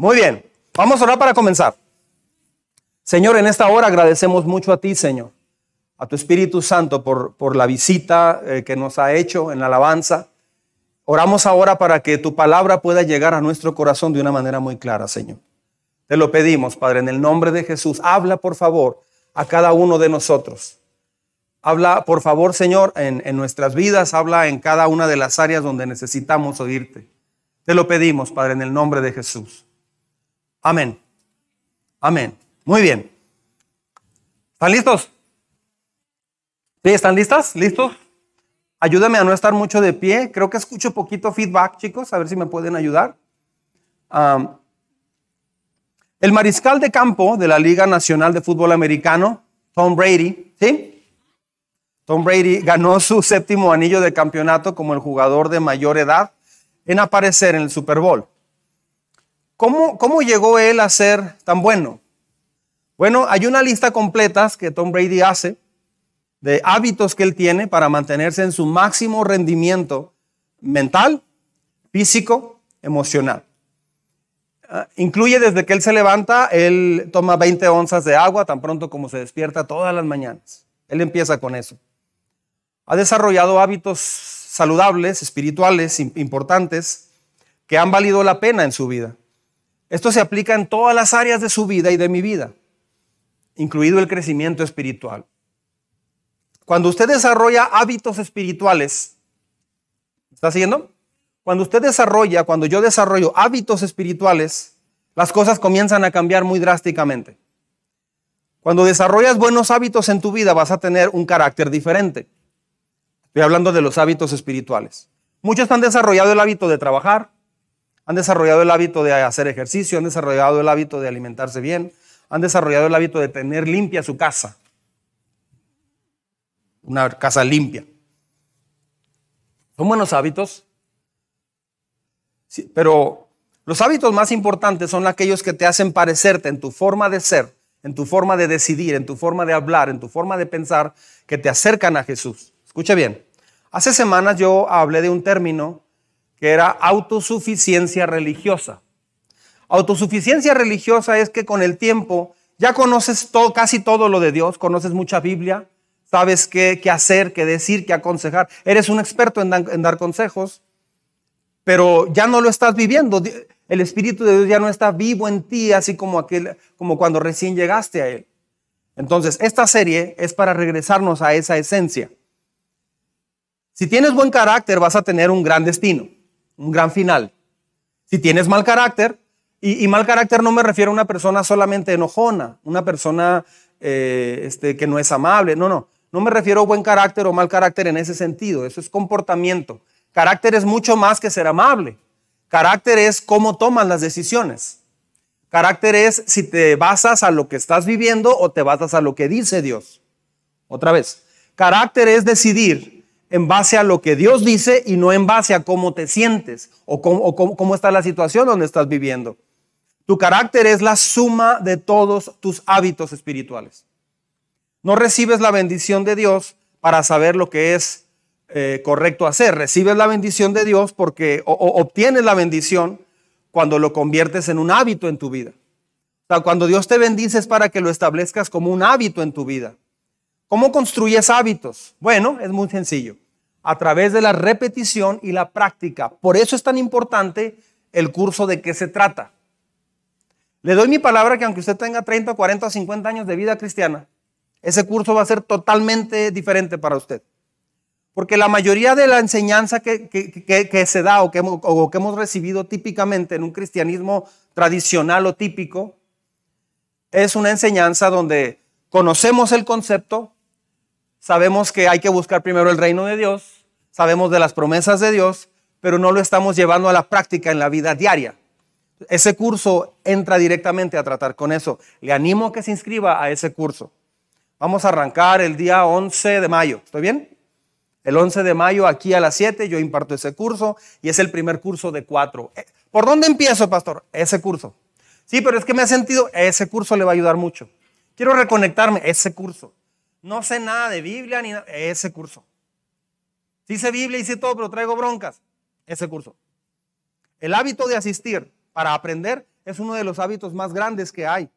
Muy bien, vamos a orar para comenzar. Señor, en esta hora agradecemos mucho a ti, Señor, a tu Espíritu Santo por, por la visita eh, que nos ha hecho en la alabanza. Oramos ahora para que tu palabra pueda llegar a nuestro corazón de una manera muy clara, Señor. Te lo pedimos, Padre, en el nombre de Jesús. Habla, por favor, a cada uno de nosotros. Habla, por favor, Señor, en, en nuestras vidas. Habla en cada una de las áreas donde necesitamos oírte. Te lo pedimos, Padre, en el nombre de Jesús. Amén. Amén. Muy bien. ¿Están listos? ¿Sí? ¿Están listas? ¿Listos? Ayúdame a no estar mucho de pie. Creo que escucho poquito feedback, chicos. A ver si me pueden ayudar. el mariscal de campo de la Liga Nacional de Fútbol Americano, Tom Brady, ¿sí? Tom Brady ganó su séptimo anillo de campeonato como el jugador de mayor edad en aparecer en el Super Bowl. ¿Cómo, llegó él a ser tan bueno? Bueno, hay una lista completa que Tom Brady hace de hábitos que él tiene para mantenerse en su máximo rendimiento mental, físico, emocional. Ah, incluye desde que él se levanta, él toma 20 onzas de agua tan pronto como se despierta todas las mañanas. Él empieza con eso. Ha desarrollado hábitos saludables, espirituales, importantes, que han valido la pena en su vida. Esto se aplica en todas las áreas de su vida y de mi vida, incluido el crecimiento espiritual. Cuando usted desarrolla hábitos espirituales, ¿está siguiendo? Cuando usted desarrolla, cuando yo desarrollo hábitos espirituales, las cosas comienzan a cambiar muy drásticamente. Cuando desarrollas buenos hábitos en tu vida, vas a tener un carácter diferente. Estoy hablando de los hábitos espirituales. Muchos han desarrollado el hábito de trabajar, han desarrollado el hábito de hacer ejercicio, han desarrollado el hábito de alimentarse bien, han desarrollado el hábito de tener limpia su casa. Una casa limpia. Son buenos hábitos, sí, pero los hábitos más importantes son aquellos que te hacen parecerte en tu forma de ser, en tu forma de decidir, en tu forma de hablar, en tu forma de pensar, que te acercan a Jesús. Escucha bien. Hace semanas yo hablé de un término que era autosuficiencia religiosa. Autosuficiencia religiosa es que con el tiempo ya conoces casi todo lo de Dios, conoces mucha Biblia, sabes qué, qué hacer, qué decir, qué aconsejar. Eres un experto en, en dar consejos, pero ya no lo estás viviendo. El Espíritu de Dios ya no está vivo en ti, así como, aquel, como cuando recién llegaste a Él. Entonces, esta serie es para regresarnos a esa esencia. Si tienes buen carácter, vas a tener un gran destino, un gran final. Si tienes mal carácter, y, mal carácter no me refiero a una persona solamente enojona, una persona eh, este, que no es amable, no, no. No me refiero a buen carácter o mal carácter en ese sentido, eso es comportamiento. Carácter es mucho más que ser amable. Carácter es cómo tomas las decisiones. Carácter es si te basas a lo que estás viviendo o te basas a lo que dice Dios. Otra vez, carácter es decidir en base a lo que Dios dice y no en base a cómo te sientes o cómo, está la situación donde estás viviendo. Tu carácter es la suma de todos tus hábitos espirituales. No recibes la bendición de Dios para saber lo que es eh, correcto hacer. Recibes la bendición de Dios porque obtienes la bendición cuando lo conviertes en un hábito en tu vida. O sea, cuando Dios te bendice es para que lo establezcas como un hábito en tu vida. ¿Cómo construyes hábitos? Bueno, es muy sencillo. A través de la repetición y la práctica. Por eso es tan importante el curso de qué se trata. Le doy mi palabra que aunque usted tenga 30, 40 o 50 años de vida cristiana, ese curso va a ser totalmente diferente para usted. Porque la mayoría de la enseñanza que, se da o que, o que hemos recibido típicamente en un cristianismo tradicional o típico es una enseñanza donde conocemos el concepto, Sabemos que hay que buscar primero el reino de Dios, sabemos de las promesas de Dios, pero no lo estamos llevando a la práctica en la vida diaria. Ese curso entra directamente a tratar con eso. Le animo a que se inscriba a ese curso. Vamos a arrancar el día 11 de mayo. ¿Estoy bien? El 11 de mayo aquí a las 7 yo imparto ese curso y es el primer curso de cuatro. Eh, ¿Por dónde empiezo, pastor? Ese curso. Sí, pero es que me ha sentido, ese curso le va a ayudar mucho. Quiero reconectarme, ese curso. No sé nada de Biblia ni nada. Ese curso. Sí sé Biblia y sé todo, pero traigo broncas. Ese curso. El hábito de asistir para aprender es uno de los hábitos más grandes que hay.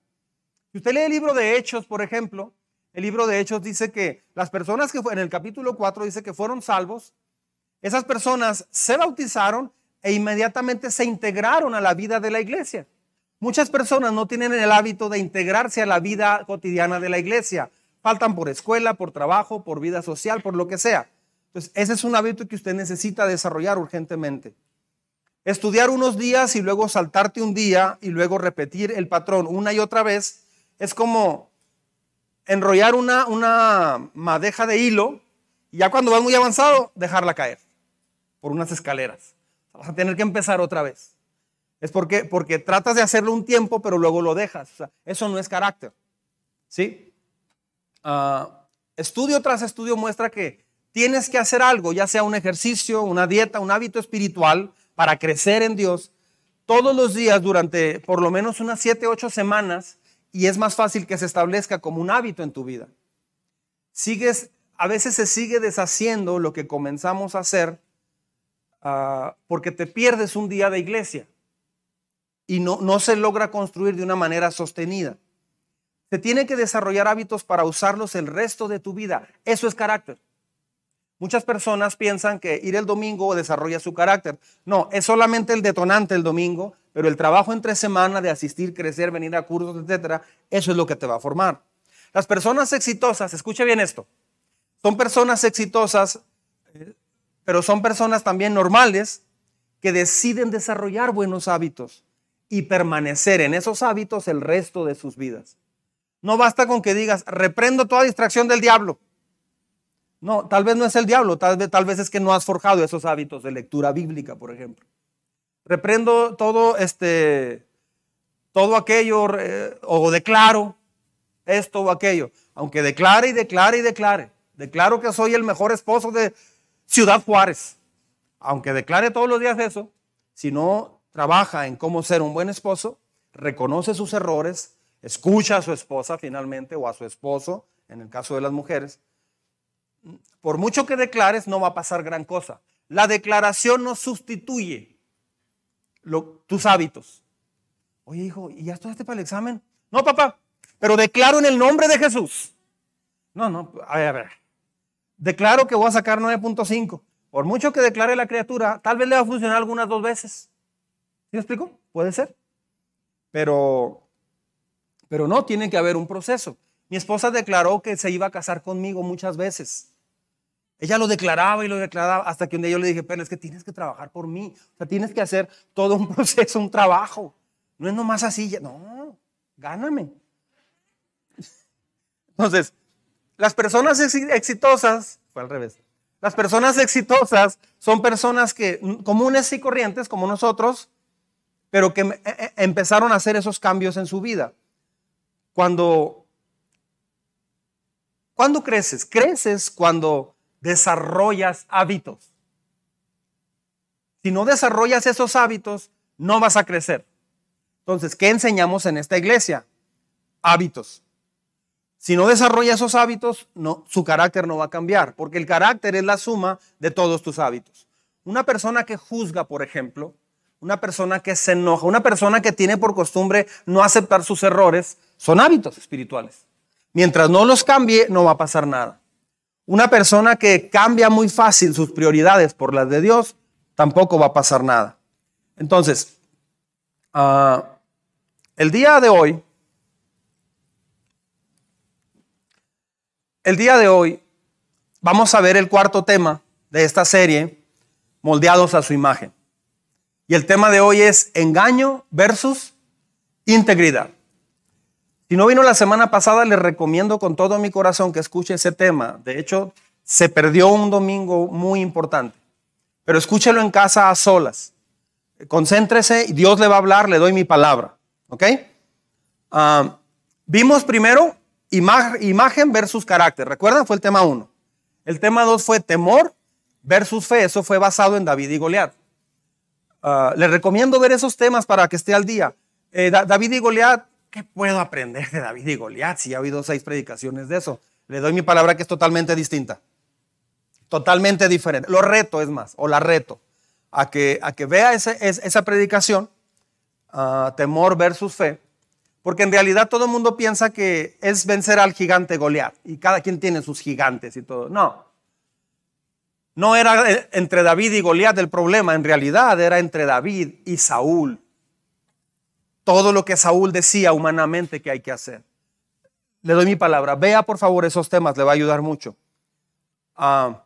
Si usted lee el libro de Hechos, por ejemplo, el libro de Hechos dice que las personas que en el capítulo 4 dice que fueron salvos, esas personas se bautizaron e inmediatamente se integraron a la vida de la iglesia. Muchas personas no tienen el hábito de integrarse a la vida cotidiana de la iglesia. Faltan por escuela, por trabajo, por vida social, por lo que sea. Entonces, ese es un hábito que usted necesita desarrollar urgentemente. Estudiar unos días y luego saltarte un día y luego repetir el patrón una y otra vez es como enrollar una, una madeja de hilo y ya cuando vas muy avanzado, dejarla caer por unas escaleras. Vas a tener que empezar otra vez. Es porque, porque tratas de hacerlo un tiempo, pero luego lo dejas. eso no es carácter. ¿Sí? Ah, estudio tras estudio muestra que tienes que hacer algo, ya sea un ejercicio, una dieta, un hábito espiritual, para crecer en Dios todos los días durante por lo menos unas 7, 8 semanas y es más fácil que se establezca como un hábito en tu vida. Sigues, a veces se sigue deshaciendo lo que comenzamos a hacer ah, porque te pierdes un día de iglesia y no, no se logra construir de una manera sostenida. Se tiene que desarrollar hábitos para usarlos el resto de tu vida. Eso es carácter. Muchas personas piensan que ir el domingo desarrolla su carácter. No, es solamente el detonante el domingo, pero el trabajo entre semana de asistir, crecer, venir a cursos, etcétera, eso es lo que te va a formar. Las personas exitosas, escuche bien esto, son personas exitosas, pero son personas también normales que deciden desarrollar buenos hábitos y permanecer en esos hábitos el resto de sus vidas. No basta con que digas, reprendo toda distracción del diablo. No, tal vez no es el diablo, tal vez, es que no has forjado esos hábitos de lectura bíblica, por ejemplo. Reprendo todo este, todo aquello o declaro esto o aquello, aunque declare y declare y declare. Declaro que soy el mejor esposo de Ciudad Juárez. Aunque declare todos los días eso, si no trabaja en cómo ser un buen esposo, reconoce sus errores, escucha a su esposa finalmente o a su esposo, en el caso de las mujeres, por mucho que declares, no va a pasar gran cosa. La declaración no sustituye tus hábitos. Oye, hijo, ¿y ya estudiaste para el examen? No, papá, pero declaro en el nombre de Jesús. No, no, a ver, a ver. Declaro que voy a sacar 9.5. Por mucho que declare la criatura, tal vez le va a funcionar algunas dos veces. ¿Sí me explico? Puede ser. Pero, pero no, tiene que haber un proceso. Mi esposa declaró que se iba a casar conmigo muchas veces. Ella lo declaraba y lo declaraba hasta que un día yo le dije, pero es que tienes que trabajar por mí. O sea, tienes que hacer todo un proceso, un trabajo. No es nomás así. No, gáname. Entonces, las personas exitosas, fue al revés. Las personas exitosas son personas que mm, comunes y corrientes como nosotros, pero que e, e, empezaron a hacer esos cambios en su vida. Cuando, cuando creces, creces cuando desarrollas hábitos. Si no desarrollas esos hábitos, no vas a crecer. Entonces, ¿qué enseñamos en esta iglesia? Hábitos. Si no desarrolla esos hábitos, su carácter no va a cambiar, porque el carácter es la suma de todos tus hábitos. Una persona que juzga, por ejemplo, una persona que se enoja, una persona que tiene por costumbre no aceptar sus errores, son hábitos espirituales. Mientras no los cambie, no va a pasar nada. Una persona que cambia muy fácil sus prioridades por las de Dios, tampoco va a pasar nada. Entonces, ah, el día de hoy, el día de hoy, vamos a ver el cuarto tema de esta serie, moldeados a su imagen. Y el tema de hoy es engaño versus integridad. Si no vino la semana pasada, le recomiendo con todo mi corazón que escuche ese tema. De hecho, se perdió un domingo muy importante. Pero escúchelo en casa a solas. Concéntrese y Dios le va a hablar, le doy mi palabra. ¿Ok? Ah, vimos primero imagen versus carácter. ¿Recuerdan? Fue el tema uno. El tema dos fue temor versus fe. Eso fue basado en David y Goliat. Ah, le recomiendo ver esos temas para que esté al día. Eh, David y Goliat ¿qué puedo aprender de David y Goliat si ha habido seis predicaciones de eso? Le doy mi palabra que es totalmente distinta. Totalmente diferente. Lo reto es más, o la reto, a que, a que vea esa predicación ah, temor versus fe, porque en realidad todo el mundo piensa que es vencer al gigante Goliat y cada quien tiene sus gigantes y todo. No. No era eh, entre David y Goliat el problema, en realidad era entre David y Saúl. Todo lo que Saúl decía humanamente que hay que hacer. Le doy mi palabra. Vea por favor esos temas, le va a ayudar mucho. Ah,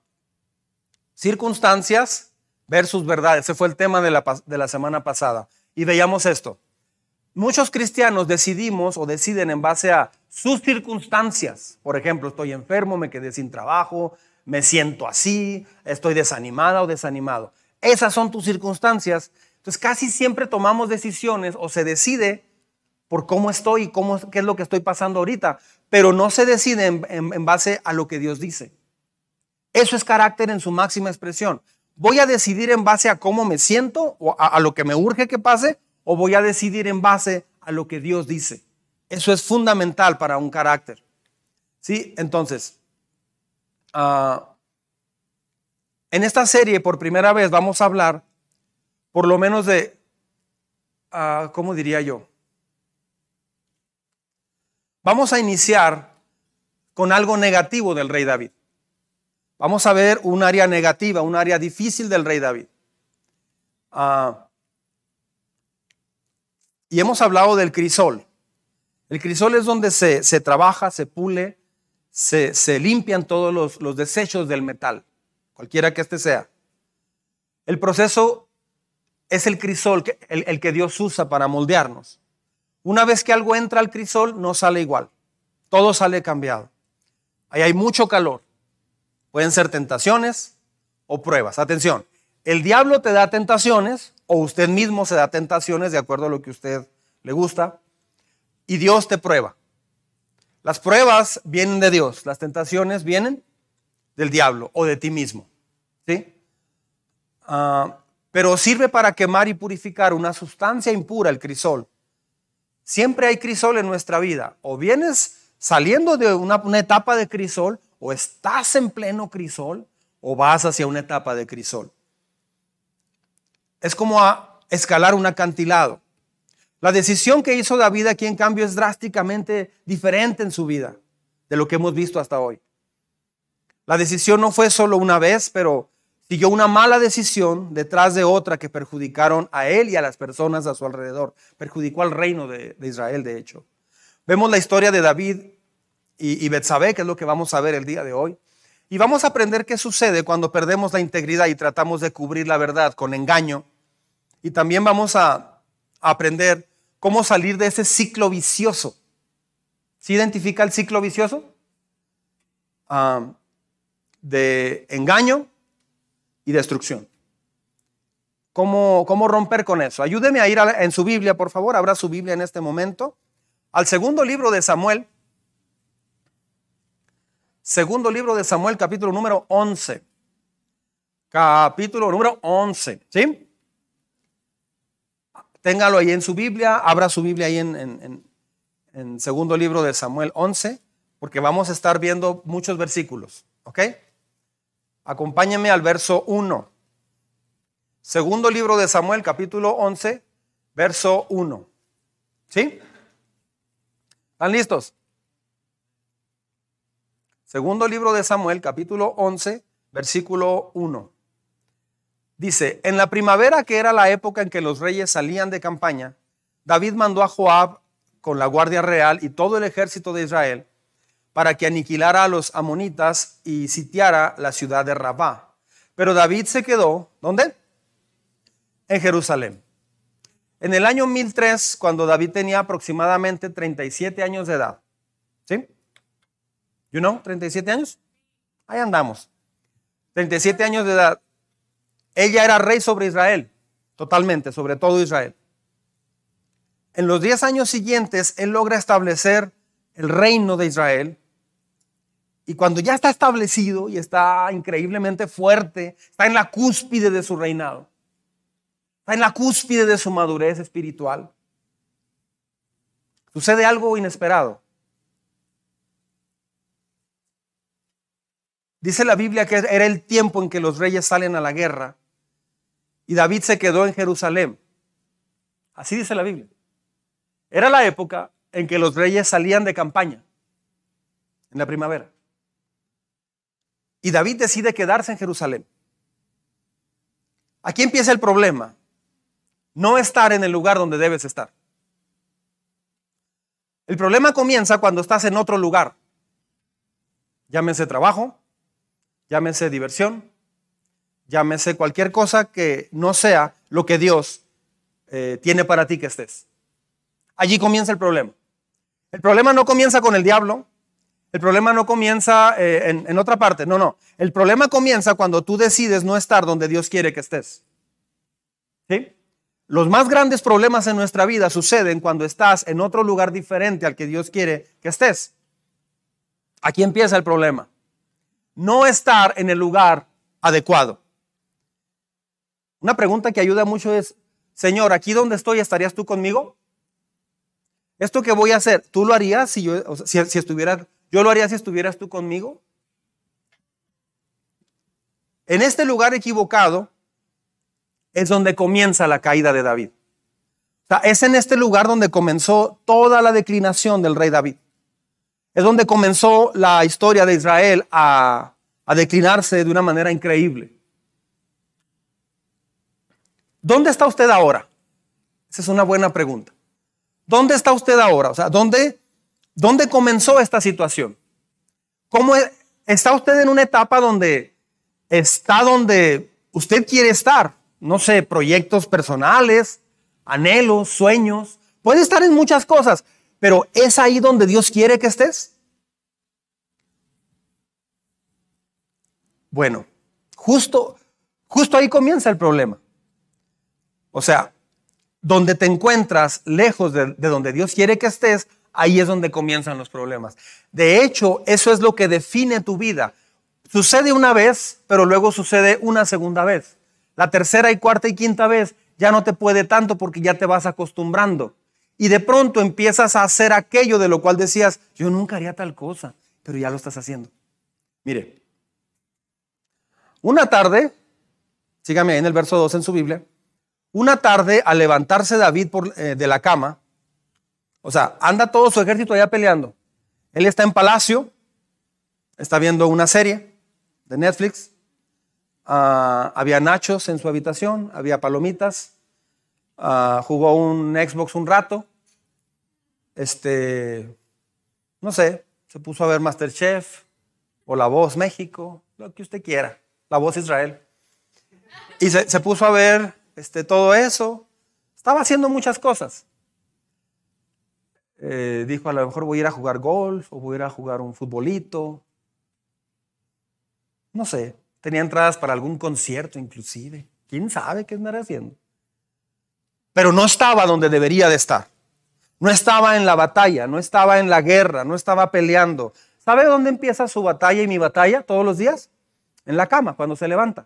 circunstancias versus verdad. Ese fue el tema de la, de la semana pasada. Y veíamos esto. Muchos cristianos decidimos o deciden en base a sus circunstancias. Por ejemplo, estoy enfermo, me quedé sin trabajo, me siento así, estoy desanimada o desanimado. Esas son tus circunstancias. Entonces casi siempre tomamos decisiones o se decide por cómo estoy y cómo, qué es lo que estoy pasando ahorita, pero no se decide en, base a lo que Dios dice. Eso es carácter en su máxima expresión. ¿Voy a decidir en base a cómo me siento o a lo que me urge que pase o voy a decidir en base a lo que Dios dice. Eso es fundamental para un carácter. ¿Sí? Entonces, ah, en esta serie por primera vez vamos a hablar por lo menos de, uh, ¿cómo diría yo? Vamos a iniciar con algo negativo del rey David. Vamos a ver un área negativa, un área difícil del rey David. Uh, y hemos hablado del crisol. El crisol es donde se, trabaja, se pule, se, limpian todos los, desechos del metal, cualquiera que este sea. El proceso es el crisol, el, que Dios usa para moldearnos. Una vez que algo entra al crisol, no sale igual. Todo sale cambiado. Ahí hay mucho calor. Pueden ser tentaciones o pruebas. Atención, el diablo te da tentaciones o usted mismo se da tentaciones de acuerdo a lo que usted le gusta y Dios te prueba. Las pruebas vienen de Dios, las tentaciones vienen del diablo o de ti mismo. ¿sí? Ah, pero sirve para quemar y purificar una sustancia impura, el crisol. Siempre hay crisol en nuestra vida. O vienes saliendo de una, etapa de crisol, o estás en pleno crisol, o vas hacia una etapa de crisol es como a escalar un acantilado. La decisión que hizo David aquí en cambio es drásticamente diferente en su vida de lo que hemos visto hasta hoy. La decisión no fue solo una vez, pero siguió una mala decisión detrás de otra que perjudicaron a él y a las personas a su alrededor. Perjudicó al reino de, Israel, de hecho. Vemos la historia de David y, y Betsabé, que es lo que vamos a ver el día de hoy. Y vamos a aprender qué sucede cuando perdemos la integridad y tratamos de cubrir la verdad con engaño. Y también vamos a, aprender cómo salir de ese ciclo vicioso. ¿Se identifica el ciclo vicioso? Ah, de engaño y destrucción. ¿Cómo, ¿Cómo, romper con eso? Ayúdeme a ir en su Biblia, por favor. Abra su Biblia en este momento. Al segundo libro de Samuel, Segundo libro de Samuel, capítulo número 11. Capítulo número 11. ¿Sí? Téngalo ahí en su Biblia, abra su Biblia ahí en, en, segundo libro de Samuel 11, porque vamos a estar viendo muchos versículos. ¿Ok? Acompáñenme al verso 1. Segundo libro de Samuel, capítulo 11, verso 1. ¿Sí? ¿Están listos? Segundo libro de Samuel, capítulo 11, versículo 1. Dice, en la primavera, que era la época en que los reyes salían de campaña, David mandó a Joab con la guardia real y todo el ejército de Israel para que aniquilara a los amonitas y sitiara la ciudad de Rabá. Pero David se quedó, ¿dónde? En Jerusalén. En el año 1003, cuando David tenía aproximadamente 37 años de edad, ¿sí? You know, 37 años. Ahí andamos. 37 años de edad. Ella era rey sobre Israel, totalmente, sobre todo Israel. En los 10 años siguientes, él logra establecer el reino de Israel. Y cuando ya está establecido y está increíblemente fuerte, está en la cúspide de su reinado, está en la cúspide de su madurez espiritual, sucede algo inesperado. Dice la Biblia que era el tiempo en que los reyes salen a la guerra y David se quedó en Jerusalén. Así dice la Biblia. Era la época en que los reyes salían de campaña, en la primavera. Y David decide quedarse en Jerusalén. Aquí empieza el problema. No estar en el lugar donde debes estar. El problema comienza cuando estás en otro lugar. Llámese trabajo, llámese diversión, llámese cualquier cosa que no sea lo que Dios eh, tiene para ti que estés. Allí comienza el problema. El problema no comienza con el diablo, el problema no comienza eh, en, otra parte, no, no. El problema comienza cuando tú decides no estar donde Dios quiere que estés. ¿Sí? Los más grandes problemas en nuestra vida suceden cuando estás en otro lugar diferente al que Dios quiere que estés. Aquí empieza el problema. No estar en el lugar adecuado. Una pregunta que ayuda mucho es, Señor, aquí donde estoy, ¿estarías tú conmigo? Esto que voy a hacer, ¿tú lo harías si yo, si, estuviera, yo lo haría si estuvieras tú conmigo? En este lugar equivocado es donde comienza la caída de David. O sea, es en este lugar donde comenzó toda la declinación del rey David. Es donde comenzó la historia de Israel a, a declinarse de una manera increíble. ¿Dónde está usted ahora? Esa es una buena pregunta. ¿Dónde está usted ahora? O sea, ¿dónde, dónde comenzó esta situación? ¿Cómo e, está usted en una etapa donde está donde usted quiere estar? No sé, proyectos personales, anhelos, sueños. Puede estar en muchas cosas, pero ¿es ahí donde Dios quiere que estés? Bueno, justo, justo ahí comienza el problema. O sea, donde te encuentras lejos de, donde Dios quiere que estés, ahí es donde comienzan los problemas. De hecho, eso es lo que define tu vida. Sucede una vez, pero luego sucede una segunda vez. La tercera y cuarta y quinta vez ya no te puede tanto porque ya te vas acostumbrando. Y de pronto empiezas a hacer aquello de lo cual decías, yo nunca haría tal cosa, pero ya lo estás haciendo. Mire, una tarde, sígame ahí en el verso 2 en su Biblia, una tarde, al levantarse David eh, de la cama, o sea, anda todo su ejército allá peleando. Él está en palacio, está viendo una serie de Netflix. Ah, había nachos en su habitación, había palomitas. Ah, jugó un Xbox un rato. Este, no sé, se puso a ver Masterchef o La Voz México, lo que usted quiera, La Voz Israel. Y se puso a ver este, todo eso. Estaba haciendo muchas cosas. Eh, dijo, a lo mejor voy a ir a jugar golf o voy a ir a jugar un futbolito. No sé, tenía entradas para algún concierto inclusive. ¿Quién sabe qué andará haciendo? Pero no estaba donde debería de estar. No estaba en la batalla, no estaba en la guerra, no estaba peleando. ¿Sabe dónde empieza su batalla y mi batalla todos los días? En la cama, cuando se levanta.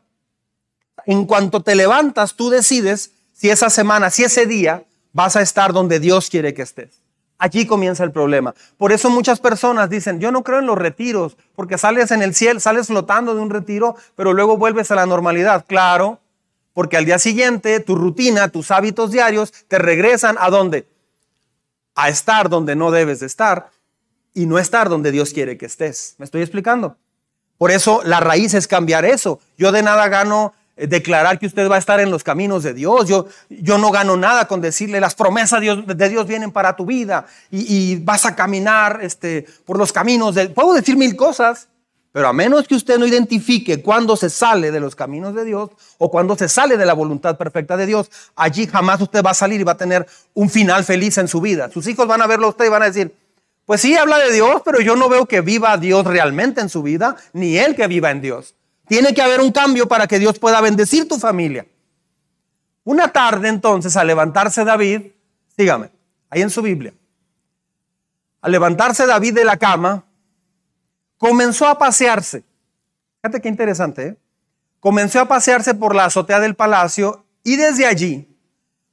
En cuanto te levantas, tú decides si esa semana, si ese día vas a estar donde Dios quiere que estés. Allí comienza el problema. Por eso muchas personas dicen, yo no creo en los retiros, porque sales en el cielo, sales flotando de un retiro, pero luego vuelves a la normalidad. Claro, porque al día siguiente tu rutina, tus hábitos diarios te regresan a dónde? A estar donde no debes de estar y no estar donde Dios quiere que estés. ¿Me estoy explicando? Por eso la raíz es cambiar eso. Yo de nada gano declarar que usted va a estar en los caminos de Dios. Yo, yo no gano nada con decirle las promesas de Dios, vienen para tu vida y, vas a caminar este, por los caminos de... Puedo decir mil cosas, pero a menos que usted no identifique cuándo se sale de los caminos de Dios o cuando se sale de la voluntad perfecta de Dios, allí jamás usted va a salir y va a tener un final feliz en su vida. Sus hijos van a verlo a usted y van a decir, pues sí, habla de Dios, pero yo no veo que viva Dios realmente en su vida, ni Él que viva en Dios. Tiene que haber un cambio para que Dios pueda bendecir tu familia. Una tarde entonces, al levantarse David, dígame, ahí en su Biblia, al levantarse David de la cama, comenzó a pasearse. Fíjate qué interesante, ¿eh? Comenzó a pasearse por la azotea del palacio y desde allí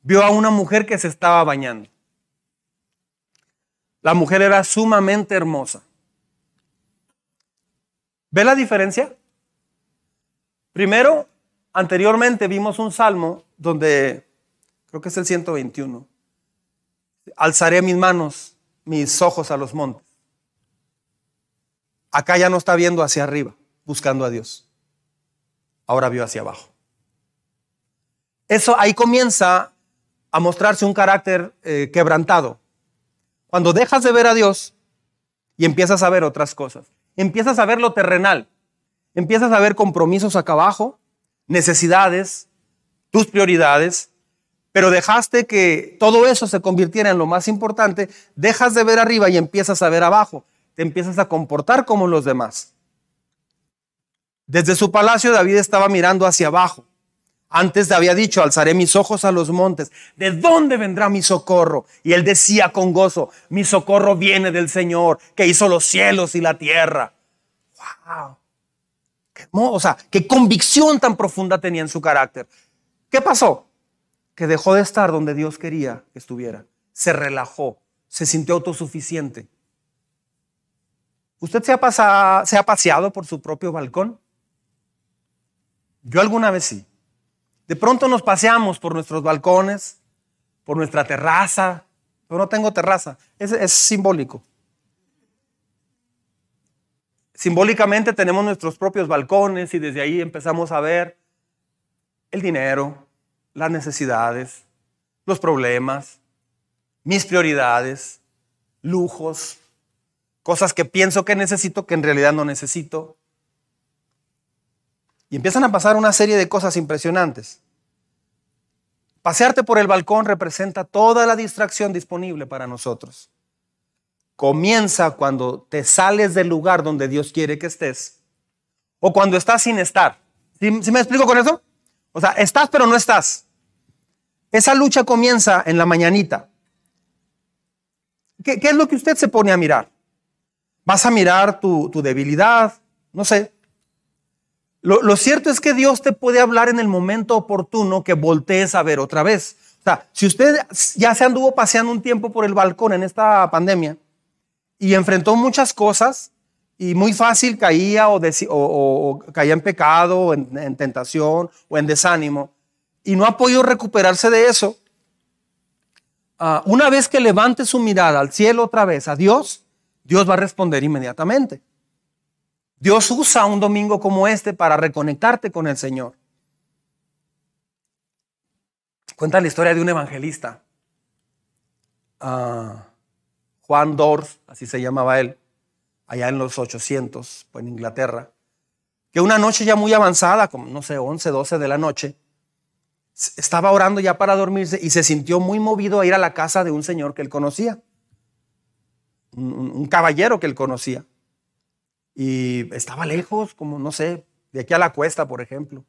vio a una mujer que se estaba bañando. La mujer era sumamente hermosa. ¿Ve la diferencia? Primero, anteriormente vimos un salmo donde, creo que es el 121. Alzaré mis manos, mis ojos a los montes. Acá ya no está viendo hacia arriba, buscando a Dios. Ahora vio hacia abajo. Eso ahí comienza a mostrarse un carácter eh, quebrantado. Cuando dejas de ver a Dios y empiezas a ver otras cosas, empiezas a ver lo terrenal, empiezas a ver compromisos acá abajo, necesidades, tus prioridades, pero dejaste que todo eso se convirtiera en lo más importante, dejas de ver arriba y empiezas a ver abajo, te empiezas a comportar como los demás. Desde su palacio David estaba mirando hacia abajo. Antes había dicho, alzaré mis ojos a los montes. ¿De dónde vendrá mi socorro? Y él decía con gozo, mi socorro viene del Señor, que hizo los cielos y la tierra. ¡Wow! O sea, qué convicción tan profunda tenía en su carácter. ¿Qué pasó? Que dejó de estar donde Dios quería que estuviera. Se relajó, se sintió autosuficiente. ¿Usted se ha, se ha paseado por su propio balcón? Yo alguna vez sí. De pronto nos paseamos por nuestros balcones, por nuestra terraza, pero no tengo terraza. es simbólico. Simbólicamente tenemos nuestros propios balcones y desde ahí empezamos a ver el dinero, las necesidades, los problemas, mis prioridades, lujos, cosas que pienso que necesito que en realidad no necesito. Y empiezan a pasar una serie de cosas impresionantes. Pasearte por el balcón representa toda la distracción disponible para nosotros comienza cuando te sales del lugar donde Dios quiere que estés o cuando estás sin estar. ¿Sí, me explico con eso? O sea, estás pero no estás. Esa lucha comienza en la mañanita. ¿Qué, es lo que usted se pone a mirar? ¿Vas a mirar tu, debilidad? No sé. Lo, lo, cierto es que Dios te puede hablar en el momento oportuno que voltees a ver otra vez. O sea, si usted ya se anduvo paseando un tiempo por el balcón en esta pandemia, y enfrentó muchas cosas y muy fácil caía o, caía en pecado, en, tentación o en desánimo y no ha podido recuperarse de eso. Ah, una vez que levante su mirada al cielo otra vez, a Dios, Dios va a responder inmediatamente. Dios usa un domingo como este para reconectarte con el Señor. Cuenta la historia de un evangelista. Ah, Juan Dors, así se llamaba él, allá en los 800, pues en Inglaterra, que una noche ya muy avanzada, como no sé, 11, 12 de la noche, estaba orando ya para dormirse y se sintió muy movido a ir a la casa de un señor que él conocía, un, caballero que él conocía. Y estaba lejos, como no sé, de aquí a la cuesta, por ejemplo.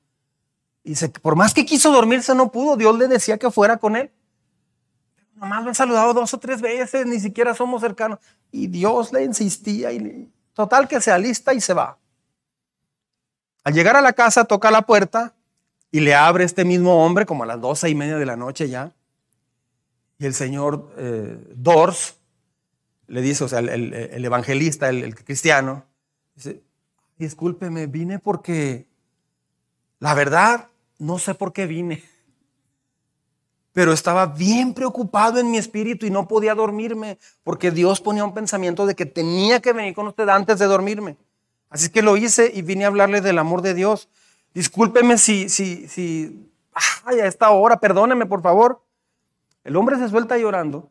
Y por más que quiso dormirse, no pudo. Dios le decía que fuera con él. Nomás lo he saludado dos o tres veces, ni siquiera somos cercanos. Y Dios le insistía y total que se alista y se va. Al llegar a la casa toca la puerta y le abre este mismo hombre como a las doce y media de la noche ya. Y el señor eh, Dors le dice, o sea, el, evangelista, el, cristiano, dice, discúlpeme, vine porque la verdad no sé por qué vine pero estaba bien preocupado en mi espíritu y no podía dormirme porque Dios ponía un pensamiento de que tenía que venir con usted antes de dormirme. Así que lo hice y vine a hablarle del amor de Dios. Discúlpeme si, si, si, ay, a esta hora, perdóneme por favor. El hombre se suelta llorando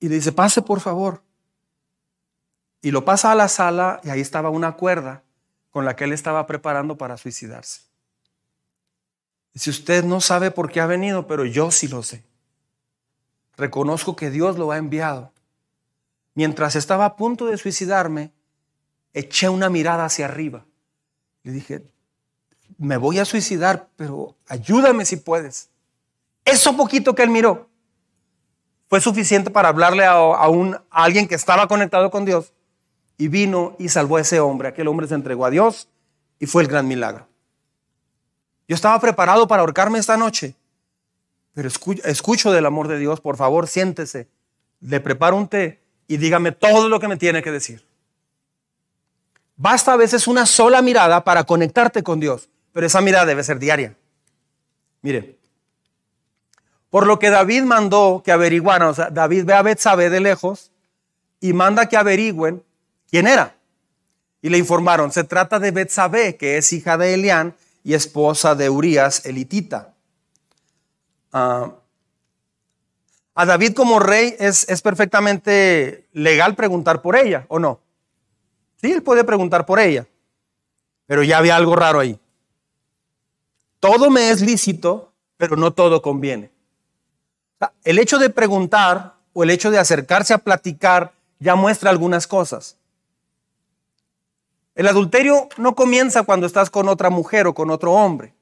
y le dice, pase por favor. Y lo pasa a la sala y ahí estaba una cuerda con la que él estaba preparando para suicidarse. Si usted no sabe por qué ha venido, pero yo sí lo sé. Reconozco que Dios lo ha enviado. Mientras estaba a punto de suicidarme, eché una mirada hacia arriba. Le dije, me voy a suicidar, pero ayúdame si puedes. Eso poquito que él miró fue suficiente para hablarle a, un, a alguien que estaba conectado con Dios y vino y salvó a ese hombre. Aquel hombre se entregó a Dios y fue el gran milagro. Yo estaba preparado para ahorcarme esta noche, pero escucho, del amor de Dios, por favor, siéntese, le preparo un té y dígame todo lo que me tiene que decir. Basta a veces una sola mirada para conectarte con Dios, pero esa mirada debe ser diaria. Mire, Por lo que David mandó que averiguaran, o sea, David ve a Betsabé de lejos y manda que averigüen quién era. Y le informaron, se trata de Betsabé, que es hija de Elián y esposa de Urias elitita. Ah, a David como rey es, es perfectamente legal preguntar por ella, ¿o no? Sí, él puede preguntar por ella, pero ya había algo raro ahí. Todo me es lícito, pero no todo conviene. El hecho de preguntar o el hecho de acercarse a platicar ya muestra algunas cosas. El adulterio no comienza cuando estás con otra mujer o con otro hombre.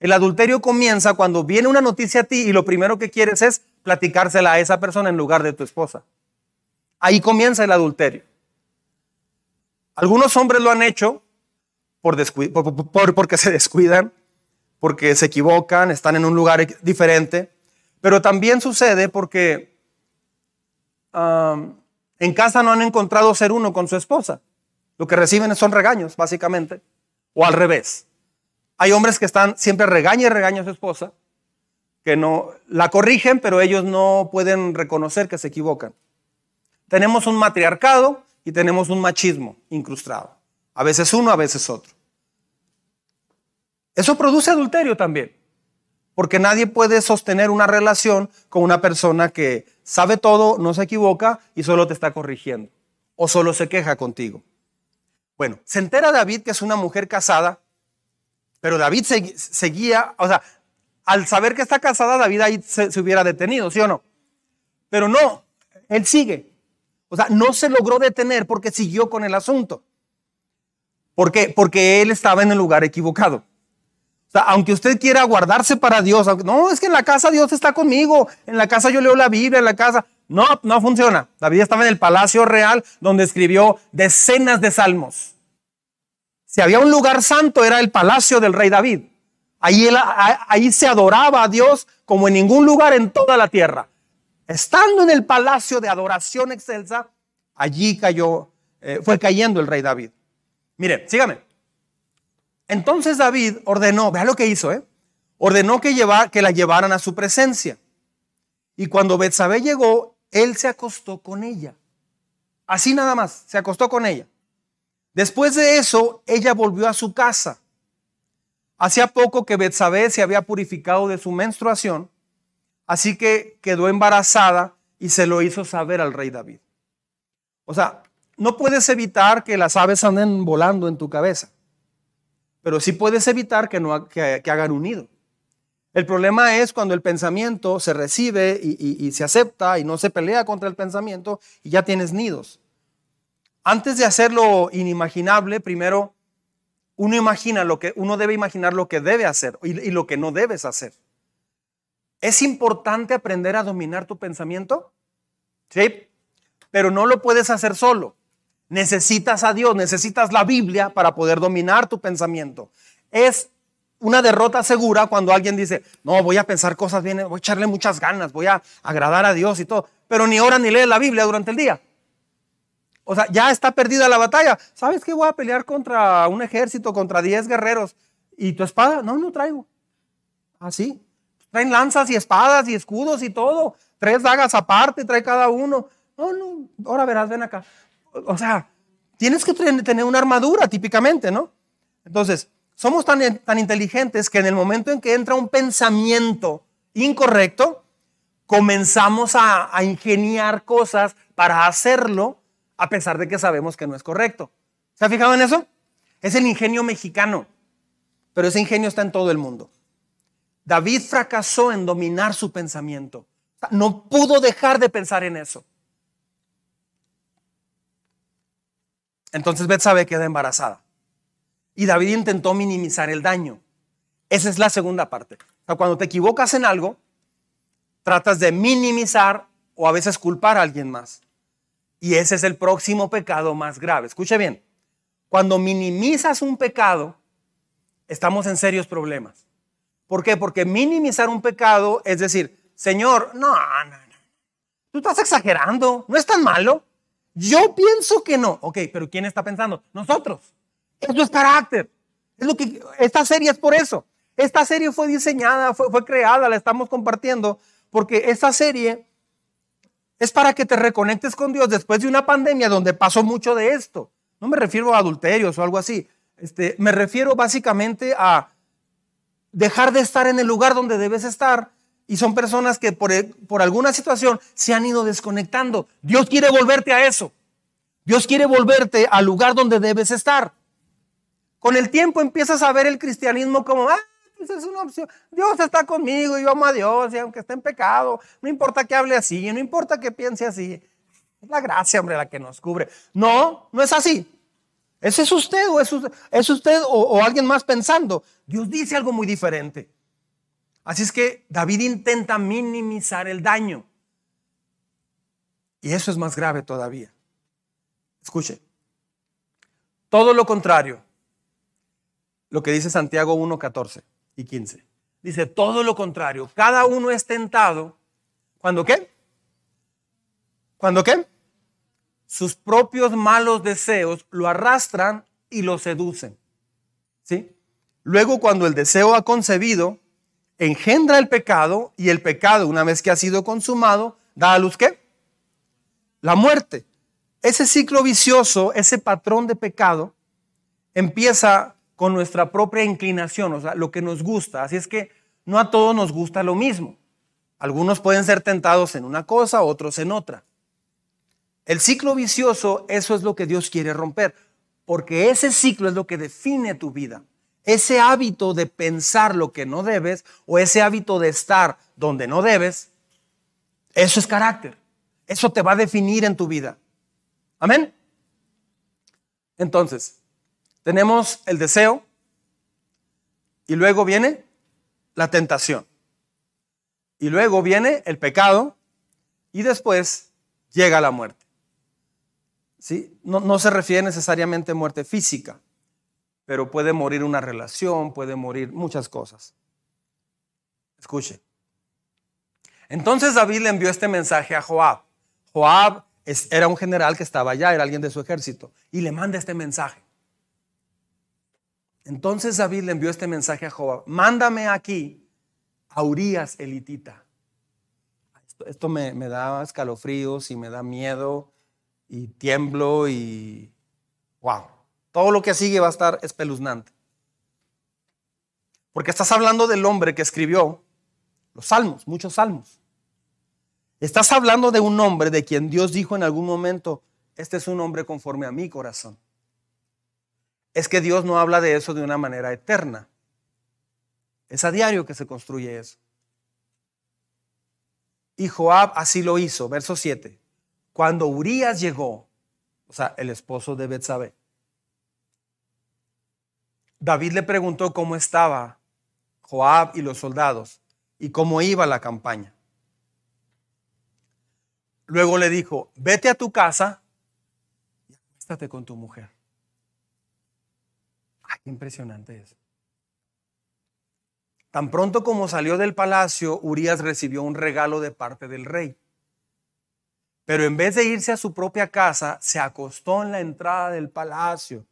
El adulterio comienza cuando viene una noticia a ti y lo primero que quieres es platicársela a esa persona en lugar de tu esposa. Ahí comienza el adulterio. Algunos hombres lo han hecho por, porque se descuidan, porque se equivocan, están en un lugar diferente, pero también sucede porque en casa no han encontrado ser uno con su esposa. Lo que reciben son regaños, básicamente, o al revés. Hay hombres que están siempre regaña y regaña a su esposa, que no la corrigen, pero ellos no pueden reconocer que se equivocan. Tenemos un matriarcado y tenemos un machismo incrustado. A veces uno, a veces otro. Eso produce adulterio también, porque nadie puede sostener una relación con una persona que sabe todo, no se equivoca y solo te está corrigiendo o solo se queja contigo. Bueno, se entera David que es una mujer casada pero David seguía, o sea, al saber que está casada, David ahí se, hubiera detenido, ¿sí o no? Pero no, él sigue. O sea, no se logró detener porque siguió con el asunto. ¿Por qué? Porque él estaba en el lugar equivocado. O sea, aunque usted quiera guardarse para Dios, no, es que en la casa Dios está conmigo, en la casa yo leo la Biblia, en la casa. No, no funciona. David estaba en el palacio real donde escribió decenas de salmos. Si había un lugar santo era el palacio del rey David. Ahí, se adoraba a Dios como en ningún lugar en toda la tierra. Estando en el palacio de adoración excelsa, allí cayó, eh, fue cayendo el rey David. Mire, sígame. Entonces David ordenó, vea lo que hizo, ¿eh? Ordenó que, que la llevaran a su presencia. Y cuando Betsabé llegó, él se acostó con ella. Así nada más, se acostó con ella. Después de eso, ella volvió a su casa. Hacía poco que Betsabé se había purificado de su menstruación, así que quedó embarazada y se lo hizo saber al rey David. O sea, no puedes evitar que las aves anden volando en tu cabeza, pero sí puedes evitar que, no, que, hagan un nido. El problema es cuando el pensamiento se recibe y se acepta y no se pelea contra el pensamiento y ya tienes nidos. Antes de hacer lo inimaginable, primero uno imagina lo que uno debe imaginar lo que debe hacer y, y lo que no debes hacer. ¿Es importante aprender a dominar tu pensamiento? Sí, pero no lo puedes hacer solo. Necesitas a Dios, necesitas la Biblia para poder dominar tu pensamiento. Es una derrota segura cuando alguien dice, no, voy a pensar cosas bien, voy a echarle muchas ganas, voy a agradar a Dios y todo, pero ni ora ni lee la Biblia durante el día. O sea, ya está perdida la batalla. ¿Sabes qué? Voy a pelear contra un ejército, contra 10 guerreros. ¿Y tu espada? No, no traigo. Así. Ah, Traen lanzas y espadas y escudos y todo. Tres dagas aparte, trae cada uno. No, no, ahora verás, ven acá. O sea, tienes que tener una armadura típicamente, ¿no? Entonces, somos tan, tan inteligentes que en el momento en que entra un pensamiento incorrecto, comenzamos a, a ingeniar cosas para hacerlo a pesar de que sabemos que no es correcto. ¿Se ha fijado en eso? Es el ingenio mexicano, pero ese ingenio está en todo el mundo. David fracasó en dominar su pensamiento. No pudo dejar de pensar en eso. Entonces Betsabé queda embarazada. Y David intentó minimizar el daño. Esa es la segunda parte. cuando te equivocas en algo, tratas de minimizar o a veces culpar a alguien más. Y ese es el próximo pecado más grave. Escuche bien, cuando minimizas un pecado, estamos en serios problemas. ¿Por qué? Porque minimizar un pecado es decir, Señor, no, no, no, tú estás exagerando, no es tan malo. Yo pienso que no. Ok, pero ¿quién está pensando? Nosotros. Eso es carácter. Es lo que esta serie es por eso. Esta serie fue diseñada, fue, fue creada, la estamos compartiendo porque esta serie es para que te reconectes con Dios después de una pandemia donde pasó mucho de esto. No me refiero a adulterios o algo así. Este, me refiero básicamente a dejar de estar en el lugar donde debes estar. Y son personas que por, por alguna situación se han ido desconectando. Dios quiere volverte a eso. Dios quiere volverte al lugar donde debes estar. Con el tiempo empiezas a ver el cristianismo como, ah, pues es una opción. Dios está conmigo y yo amo a Dios, y aunque esté en pecado, no importa que hable así, no importa que piense así. Es la gracia, hombre, la que nos cubre. No, no es así. Ese es usted o es usted, es usted o, alguien más pensando. Dios dice algo muy diferente. Así es que David intenta minimizar el daño. Y eso es más grave todavía. Escuche. Todo lo contrario. Lo que dice Santiago 1, 14 y 15. Dice, todo lo contrario. Cada uno es tentado. ¿Cuándo qué? ¿Cuándo qué? sus propios malos deseos lo arrastran y lo seducen. ¿Sí? Luego cuando el deseo ha concebido, engendra el pecado y el pecado, una vez que ha sido consumado, da a luz qué? La muerte. Ese ciclo vicioso, ese patrón de pecado, empieza con nuestra propia inclinación, o sea, lo que nos gusta. Así es que no a todos nos gusta lo mismo. Algunos pueden ser tentados en una cosa, otros en otra. El ciclo vicioso, eso es lo que Dios quiere romper, porque ese ciclo es lo que define tu vida. Ese hábito de pensar lo que no debes o ese hábito de estar donde no debes, eso es carácter. Eso te va a definir en tu vida. Amén. Entonces, tenemos el deseo y luego viene la tentación. Y luego viene el pecado y después llega la muerte. No, se refiere necesariamente a muerte física, pero puede morir una relación, puede morir muchas cosas. Escuche. Entonces David le envió este mensaje a Joab. Joab era un general que estaba allá, era alguien de su ejército, y le manda este mensaje. Entonces David le envió este mensaje a Joab. Mándame aquí a Urias elitita. Esto, me, me da escalofríos y me da miedo y tiemblo y wow. Todo lo que sigue va a estar espeluznante. Porque estás hablando del hombre que escribió los salmos, muchos salmos. Estás hablando de un hombre de quien Dios dijo en algún momento, este es un hombre conforme a mi corazón. Es que Dios no habla de eso de una manera eterna. Es a diario que se construye eso. Y Joab así lo hizo, verso 7. Cuando Urias llegó, o sea, el esposo de Betsabé, David le preguntó cómo estaba Joab y los soldados y cómo iba la campaña. Luego le dijo, vete a tu casa y acuéstate con tu mujer. Impresionante eso. Tan pronto como salió del palacio, Urias recibió un regalo de parte del rey. Pero en vez de irse a su propia casa, se acostó en la entrada del palacio.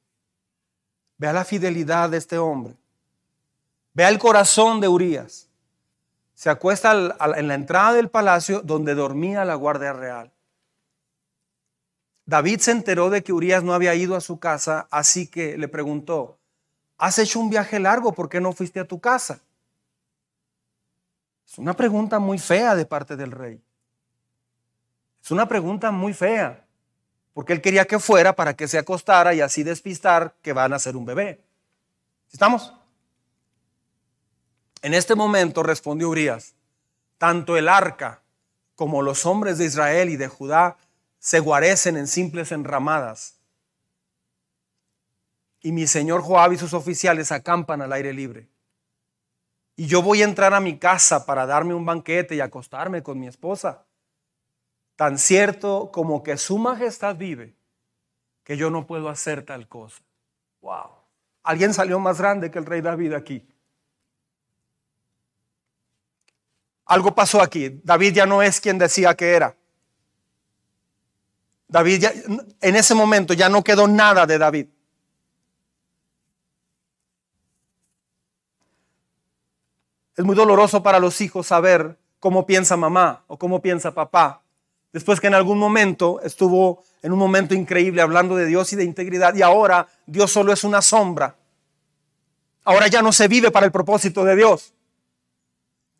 Vea la fidelidad de este hombre. Vea el corazón de Urias. Se acuesta en la entrada del palacio donde dormía la guardia real. David se enteró de que Urias no había ido a su casa, así que le preguntó, ¿has hecho un viaje largo? ¿Por qué no fuiste a tu casa? Es una pregunta muy fea de parte del rey. Es una pregunta muy fea, porque él quería que fuera para que se acostara y así despistar que van a ser un bebé. ¿Estamos? En este momento respondió Urias, tanto el arca como los hombres de Israel y de Judá se guarecen en simples enramadas. Y mi señor Joab y sus oficiales acampan al aire libre. Y yo voy a entrar a mi casa para darme un banquete y acostarme con mi esposa tan cierto como que su majestad vive, que yo no puedo hacer tal cosa. Wow. Alguien salió más grande que el rey David aquí. Algo pasó aquí. David ya no es quien decía que era. David ya, en ese momento ya no quedó nada de David. Es muy doloroso para los hijos saber cómo piensa mamá o cómo piensa papá. Después que en algún momento estuvo en un momento increíble hablando de Dios y de integridad y ahora Dios solo es una sombra. Ahora ya no se vive para el propósito de Dios.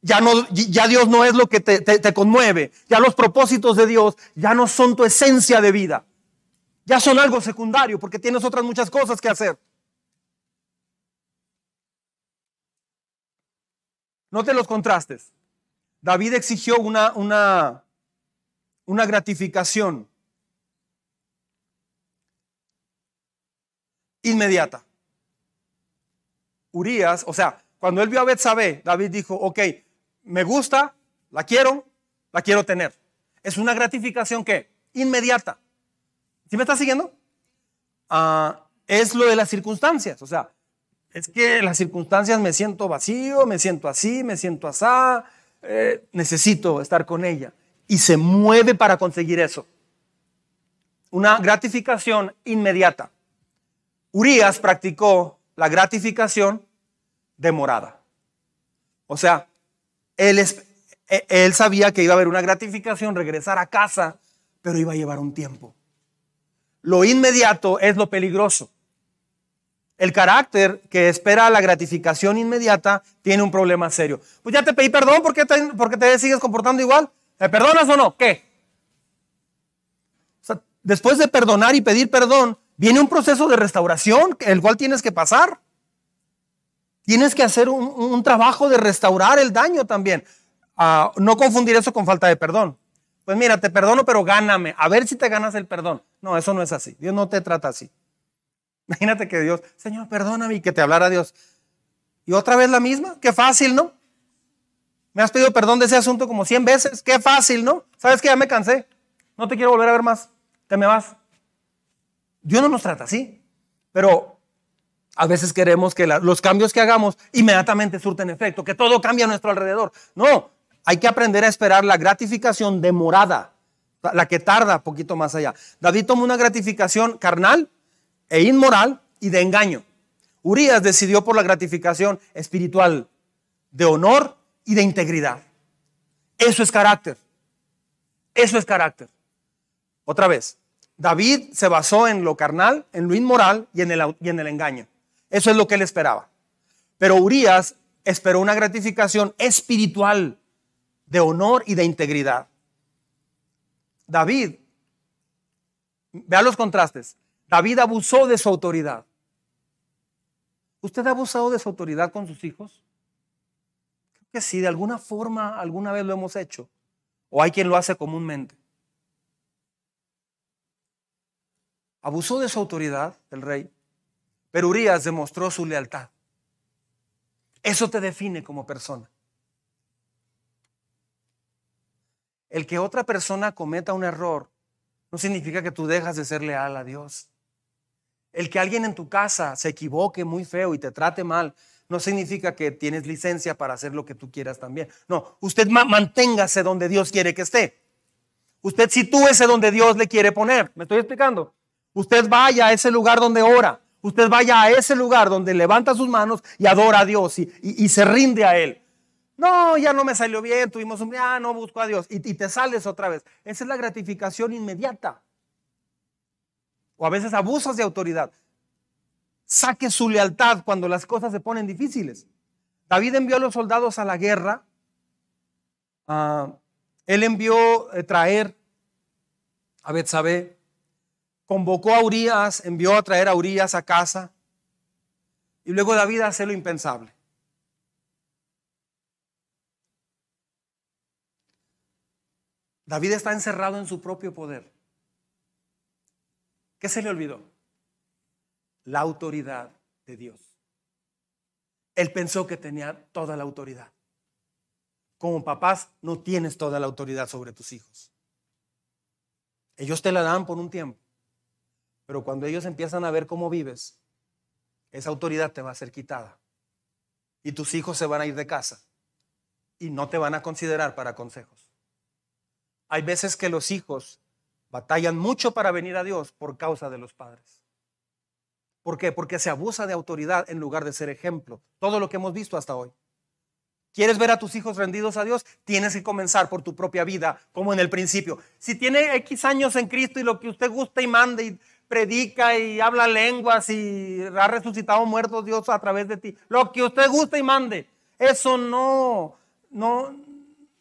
Ya, no, ya Dios no es lo que te, te conmueve. Ya los propósitos de Dios ya no son tu esencia de vida. Ya son algo secundario porque tienes otras muchas cosas que hacer. Note los contrastes. David exigió una, una, una gratificación inmediata. Urias, o sea, cuando él vio a Betsabé, David dijo, ok, me gusta, la quiero, la quiero tener. Es una gratificación que inmediata. ¿Sí me está siguiendo? Ah, es lo de las circunstancias. O sea, es que las circunstancias me siento vacío, me siento así, me siento así, eh, necesito estar con ella. Y se mueve para conseguir eso. Una gratificación inmediata. Urias practicó la gratificación demorada. O sea, e, él sabía que iba a haber una gratificación, regresar a casa, pero iba a llevar un tiempo. Lo inmediato es lo peligroso. El carácter que espera la gratificación inmediata tiene un problema serio. Pues ya te pedí perdón, ¿por qué te, te sigues comportando igual? ¿Me perdonas o no? ¿Qué? después de perdonar y pedir perdón, viene un proceso de restauración, el cual tienes que pasar. Tienes que hacer un, trabajo de restaurar el daño también. Ah, no confundir eso con falta de perdón. Pues mira, te perdono, pero gáname. A ver si te ganas el perdón. No, eso no es así. Dios no te trata así. Imagínate que Dios, Señor, perdóname y que te hablara Dios. Y otra vez la misma, qué fácil, ¿no? Me has pedido perdón de ese asunto como 100 veces, qué fácil, ¿no? Sabes que ya me cansé, no te quiero volver a ver más, te me vas. Dios no nos trata así, pero a veces queremos que los cambios que hagamos inmediatamente surten efecto, que todo cambie a nuestro alrededor. No, hay que aprender a esperar la gratificación demorada, la que tarda poquito más allá. David tomó una gratificación carnal e inmoral y de engaño. Urias decidió por la gratificación espiritual, de honor y de integridad. Eso es carácter. Eso es carácter. Otra vez, David se basó en lo carnal, en lo inmoral y en el, engaño. Eso es lo que él esperaba. Pero Urias esperó una gratificación espiritual, de honor y de integridad. David, vea los contrastes. David abusó de su autoridad. ¿Usted ha abusado de su autoridad con sus hijos? Creo que sí, de alguna forma, alguna vez lo hemos hecho. O hay quien lo hace comúnmente. Abusó de su autoridad, el rey, pero Urias demostró su lealtad. Eso te define como persona. El que otra persona cometa un error no significa que tú dejas de ser leal a Dios. El que alguien en tu casa se equivoque muy feo y te trate mal, no significa que tienes licencia para hacer lo que tú quieras también. No, usted manténgase donde Dios quiere que esté. Usted sitúese donde Dios le quiere poner. ¿Me estoy explicando? Usted vaya a ese lugar donde ora. Usted vaya a ese lugar donde levanta sus manos y adora a Dios y, se rinde a Él. No, ya no me salió bien, tuvimos un, ya no busco a Dios y te sales otra vez. Esa es la gratificación inmediata o a veces abusas de autoridad. Saque su lealtad cuando las cosas se ponen difíciles. David envió a los soldados a la guerra. Ah, él envió eh, traer a Betsabé. Convocó a Urias, envió a traer a Urias a casa. Y luego David hace lo impensable. David está encerrado en su propio poder. ¿Qué se le olvidó? La autoridad de Dios. Él pensó que tenía toda la autoridad. Como papás no tienes toda la autoridad sobre tus hijos. Ellos te la dan por un tiempo, pero cuando ellos empiezan a ver cómo vives, esa autoridad te va a ser quitada. Y tus hijos se van a ir de casa y no te van a considerar para consejos. Hay veces que los hijos Batallan mucho para venir a Dios por causa de los padres. ¿Por qué? Porque se abusa de autoridad en lugar de ser ejemplo. Todo lo que hemos visto hasta hoy. ¿Quieres ver a tus hijos rendidos a Dios? Tienes que comenzar por tu propia vida, como en el principio. Si tiene X años en Cristo y lo que usted gusta y mande y predica y habla lenguas y ha resucitado muertos Dios a través de ti, lo que usted gusta y mande, eso no, no,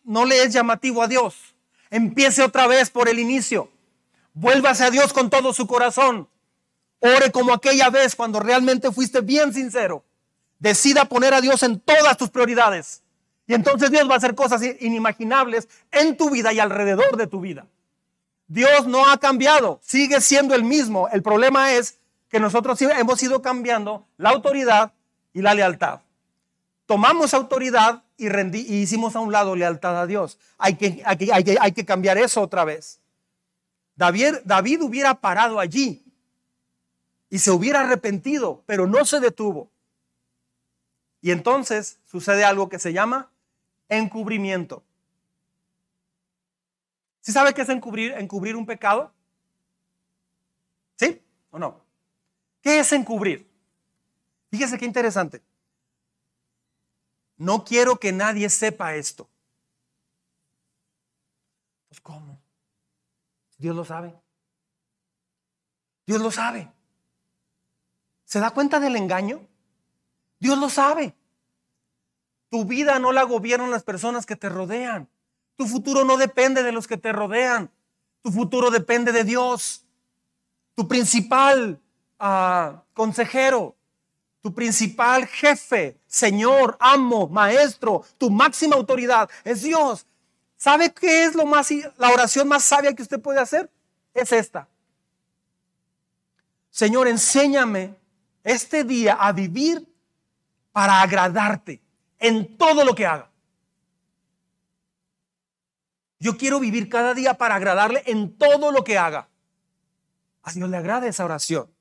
no le es llamativo a Dios. Empiece otra vez por el inicio. Vuélvase a Dios con todo su corazón. Ore como aquella vez cuando realmente fuiste bien sincero. Decida poner a Dios en todas tus prioridades. Y entonces Dios va a hacer cosas inimaginables en tu vida y alrededor de tu vida. Dios no ha cambiado, sigue siendo el mismo. El problema es que nosotros hemos ido cambiando la autoridad y la lealtad. Tomamos autoridad y, hicimos a un lado lealtad a Dios. Hay que, hay que, cambiar eso otra vez. David, hubiera parado allí y se hubiera arrepentido, pero no se detuvo. Y entonces sucede algo que se llama encubrimiento. ¿Sí sabe qué es encubrir, encubrir un pecado? ¿Sí o no? ¿Qué es encubrir? Fíjese qué interesante. No quiero que nadie sepa esto. Pues ¿cómo? Dios lo sabe. Dios lo sabe. ¿Se da cuenta del engaño? Dios lo sabe. Tu vida no la gobiernan las personas que te rodean. Tu futuro no depende de los que te rodean. Tu futuro depende de Dios. Tu principal ah, consejero, tu principal jefe, Señor, amo, maestro, tu máxima autoridad es Dios. ¿Sabe qué es lo más la oración más sabia que usted puede hacer? Es esta. Señor, enséñame este día a vivir para agradarte en todo lo que haga. Yo quiero vivir cada día para agradarle en todo lo que haga. A Dios le agrada esa oración.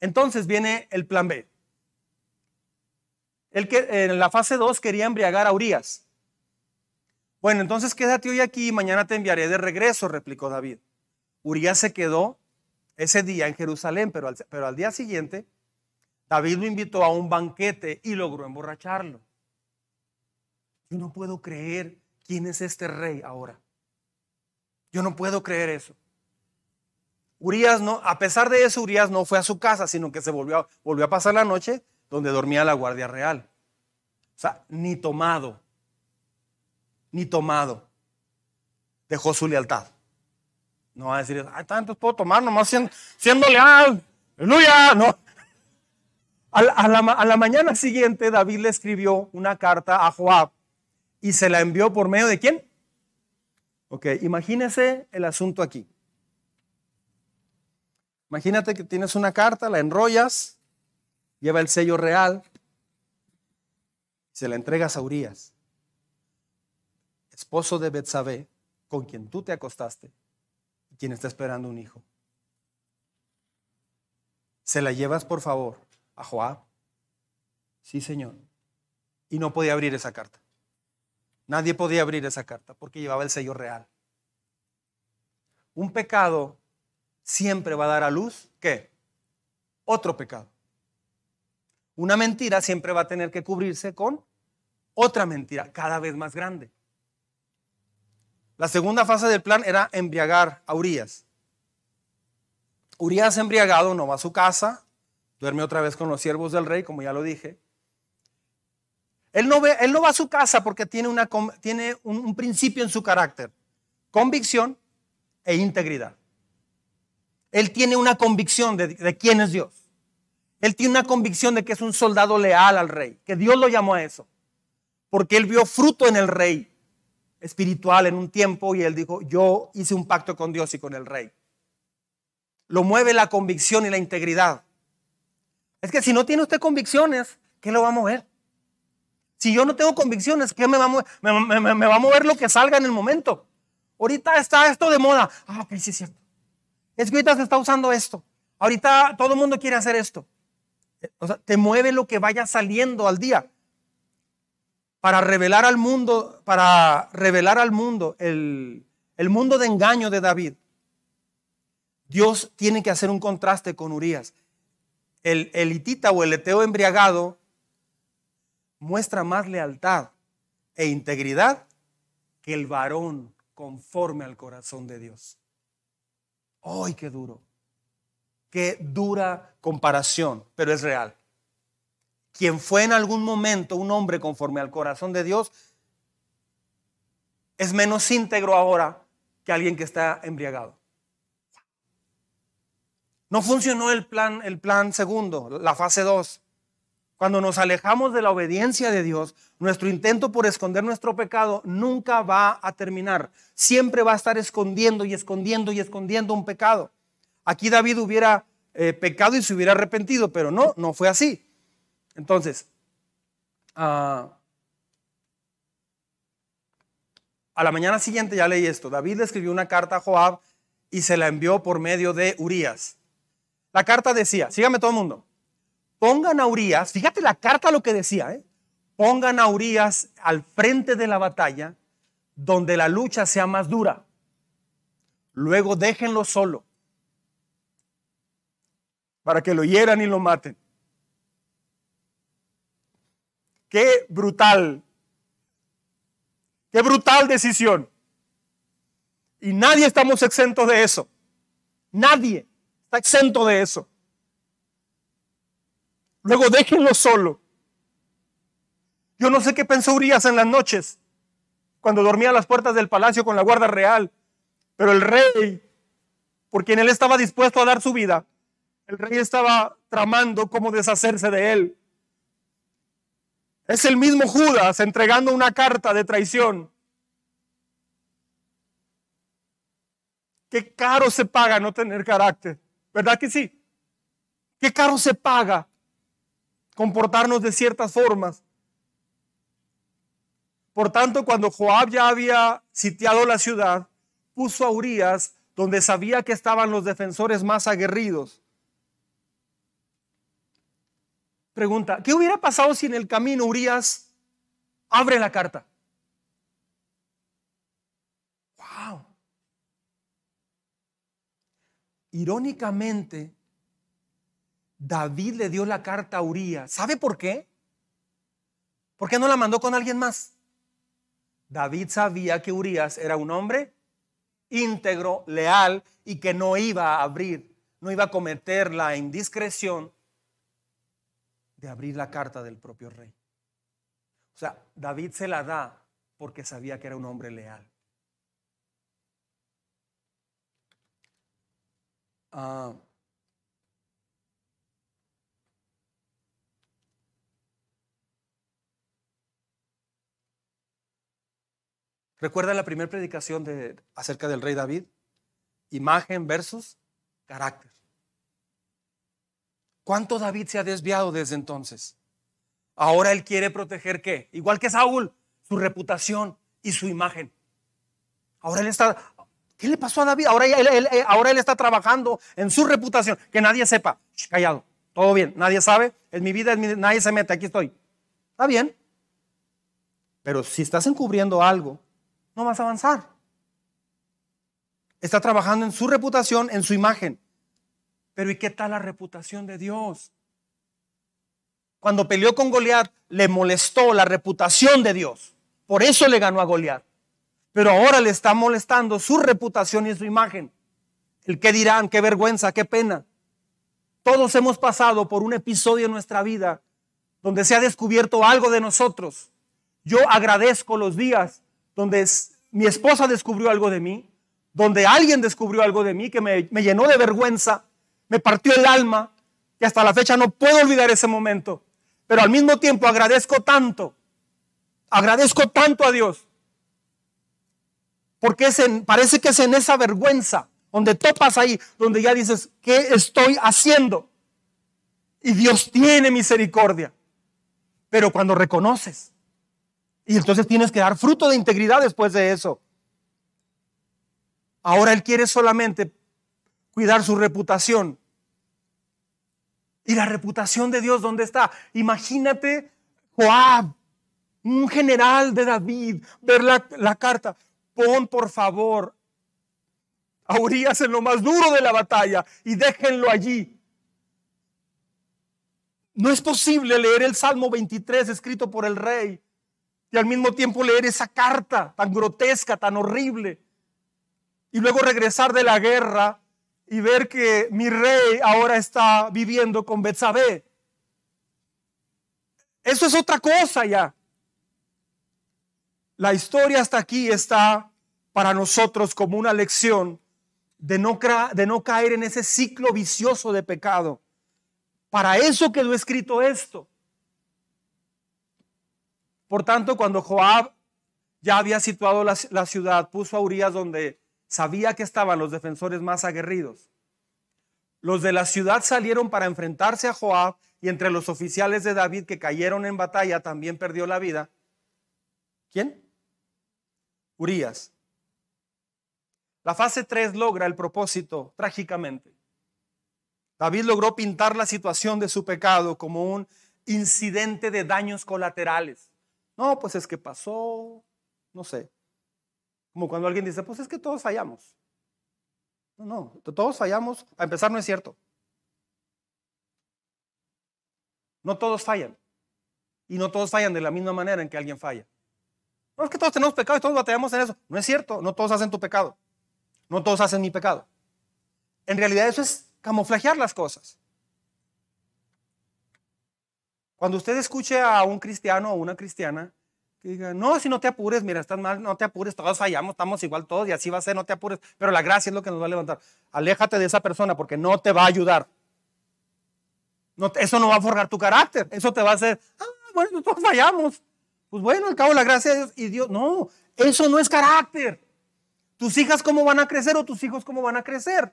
Entonces viene el plan B. El que en la fase 2 quería embriagar a Urias. Bueno, entonces quédate hoy aquí y mañana te enviaré de regreso, replicó David. Urias se quedó ese día en Jerusalén, pero al, pero al día siguiente David lo invitó a un banquete y logró emborracharlo. Yo no puedo creer quién es este rey ahora. Yo no puedo creer eso. Urias no, a pesar de eso, Urias no fue a su casa, sino que se volvió, volvió a pasar la noche donde dormía la guardia real. O sea, ni tomado, ni tomado, dejó su lealtad. No va a decir, ay, tanto puedo tomar, nomás siendo, siendo leal. Aleluya, no. A la, mañana siguiente David le escribió una carta a Joab y se la envió por medio de quién? Ok, imagínese el asunto aquí. Imagínate que tienes una carta, la enrollas, lleva el sello real, se la entregas a Urias, esposo de Betsabé, con quien tú te acostaste y quien está esperando un hijo. Se la llevas, por favor, a Joab. Sí, Señor. Y no podía abrir esa carta. Nadie podía abrir esa carta porque llevaba el sello real. Un pecado siempre va a dar a luz, ¿qué? Otro pecado. Una mentira siempre va a tener que cubrirse con otra mentira, cada vez más grande. La segunda fase del plan era embriagar a Urias. Urias embriagado no va a su casa, Duerme otra vez con los siervos del rey, como ya lo dije. Él no, ve, él no va a su casa porque tiene, una, tiene un, principio en su carácter. Convicción e integridad. Él tiene una convicción de, de quién es Dios. Él tiene una convicción de que es un soldado leal al rey, que Dios lo llamó a eso. Porque él vio fruto en el rey espiritual en un tiempo y él dijo, yo hice un pacto con Dios y con el rey. Lo mueve la convicción y la integridad. Es que si no tiene usted convicciones, ¿qué lo va a mover? Si yo no tengo convicciones, ¿qué me va a mover? Me, va a mover lo que salga en el momento. Ahorita está esto de moda. Ah, ok, sí es cierto. Es que ahorita se está usando esto. Ahorita todo el mundo quiere hacer esto. O sea, te mueve lo que vaya saliendo al día. Para revelar al mundo, para revelar al mundo el, el mundo de engaño de David. Dios tiene que hacer un contraste con Urias el elitita o el eteo embriagado muestra más lealtad e integridad que el varón conforme al corazón de Dios. ¡Ay, qué duro! Qué dura comparación, pero es real. Quien fue en algún momento un hombre conforme al corazón de Dios es menos íntegro ahora que alguien que está embriagado. No funcionó el plan, el plan segundo, la fase 2. Cuando nos alejamos de la obediencia de Dios, nuestro intento por esconder nuestro pecado nunca va a terminar. Siempre va a estar escondiendo y escondiendo y escondiendo un pecado. Aquí David hubiera eh, pecado y se hubiera arrepentido, pero no, no fue así. Entonces, ah, a la mañana siguiente ya leí esto. David le escribió una carta a Joab y se la envió por medio de Urias. La carta decía, sígame todo el mundo, pongan a Urias, fíjate la carta lo que decía, ¿eh? pongan a Urias al frente de la batalla donde la lucha sea más dura. Luego déjenlo solo para que lo hieran y lo maten. Qué brutal, qué brutal decisión. Y nadie estamos exentos de eso. Nadie está exento de eso. Luego déjenlo solo. Yo no sé qué pensó Urias en las noches, cuando dormía a las puertas del palacio con la guarda real, pero el rey, por quien él estaba dispuesto a dar su vida, el rey estaba tramando cómo deshacerse de él. Es el mismo Judas entregando una carta de traición. Qué caro se paga no tener carácter, ¿verdad que sí? Qué caro se paga comportarnos de ciertas formas. Por tanto, cuando Joab ya había sitiado la ciudad, puso a Urias donde sabía que estaban los defensores más aguerridos. Pregunta, ¿qué hubiera pasado si en el camino Urias abre la carta? Wow. Irónicamente, David le dio la carta a Urias. ¿Sabe por qué? ¿Por qué no la mandó con alguien más? David sabía que Urias era un hombre íntegro, leal y que no iba a abrir, no iba a cometer la indiscreción de abrir la carta del propio rey. O sea, David se la da porque sabía que era un hombre leal. Ah, ¿Recuerda la primera predicación de, acerca del rey David? Imagen versus carácter. ¿Cuánto David se ha desviado desde entonces? Ahora él quiere proteger qué? Igual que Saúl, su reputación y su imagen. Ahora él está, ¿qué le pasó a David? Ahora él, ahora él está trabajando en su reputación, que nadie sepa. callado, todo bien, nadie sabe, es mi vida, nadie se mete, aquí estoy. Está bien. Pero si estás encubriendo algo, no vas a avanzar. Está trabajando en su reputación, en su imagen. Pero ¿y qué tal la reputación de Dios? Cuando peleó con Goliat, le molestó la reputación de Dios. Por eso le ganó a Goliat. Pero ahora le está molestando su reputación y su imagen. El qué dirán, qué vergüenza, qué pena. Todos hemos pasado por un episodio en nuestra vida donde se ha descubierto algo de nosotros. Yo agradezco los días donde mi esposa descubrió algo de mí, donde alguien descubrió algo de mí que me, me llenó de vergüenza, me partió el alma, y hasta la fecha no puedo olvidar ese momento. Pero al mismo tiempo agradezco tanto, agradezco tanto a Dios, porque parece que es en esa vergüenza donde topas ahí, donde ya dices, ¿qué estoy haciendo? Y Dios tiene misericordia. Pero cuando reconoces y entonces tienes que dar fruto de integridad después de eso. Ahora Él quiere solamente cuidar su reputación. ¿Y la reputación de Dios dónde está? Imagínate Joab, un general de David, ver la, la carta. Pon por favor a Urias en lo más duro de la batalla y déjenlo allí. No es posible leer el Salmo 23 escrito por el rey y al mismo tiempo leer esa carta tan grotesca, tan horrible, y luego regresar de la guerra y ver que mi rey ahora está viviendo con Betsabé. Eso es otra cosa ya. La historia hasta aquí está para nosotros como una lección de no, de no caer en ese ciclo vicioso de pecado. Para eso quedó escrito esto. Por tanto, cuando Joab ya había situado la, ciudad, puso a Urias donde sabía que estaban los defensores más aguerridos. Los de la ciudad salieron para enfrentarse a Joab y entre los oficiales de David que cayeron en batalla también perdió la vida. ¿Quién? Urias. La fase 3 logra el propósito trágicamente. David logró pintar la situación de su pecado como un incidente de daños colaterales. No, pues es que pasó, no sé. Como cuando alguien dice, pues es que todos fallamos. No, no, todos fallamos. A empezar no es cierto. No todos fallan. Y no todos fallan de la misma manera en que alguien falla. No es que todos tenemos pecado y todos batallamos en eso. No es cierto. No todos hacen tu pecado. No todos hacen mi pecado. En realidad eso es camuflajear las cosas. Cuando usted escuche a un cristiano o una cristiana diga, no, si no te apures, mira, estás mal, no te apures, todos fallamos, estamos igual todos y así va a ser, no te apures, pero la gracia es lo que nos va a levantar. Aléjate de esa persona porque no te va a ayudar. Eso no va a forjar tu carácter, eso te va a hacer, ah, bueno, todos fallamos. Pues bueno, al cabo la gracia de Dios y Dios, no, eso no es carácter. Tus hijas cómo van a crecer o tus hijos cómo van a crecer.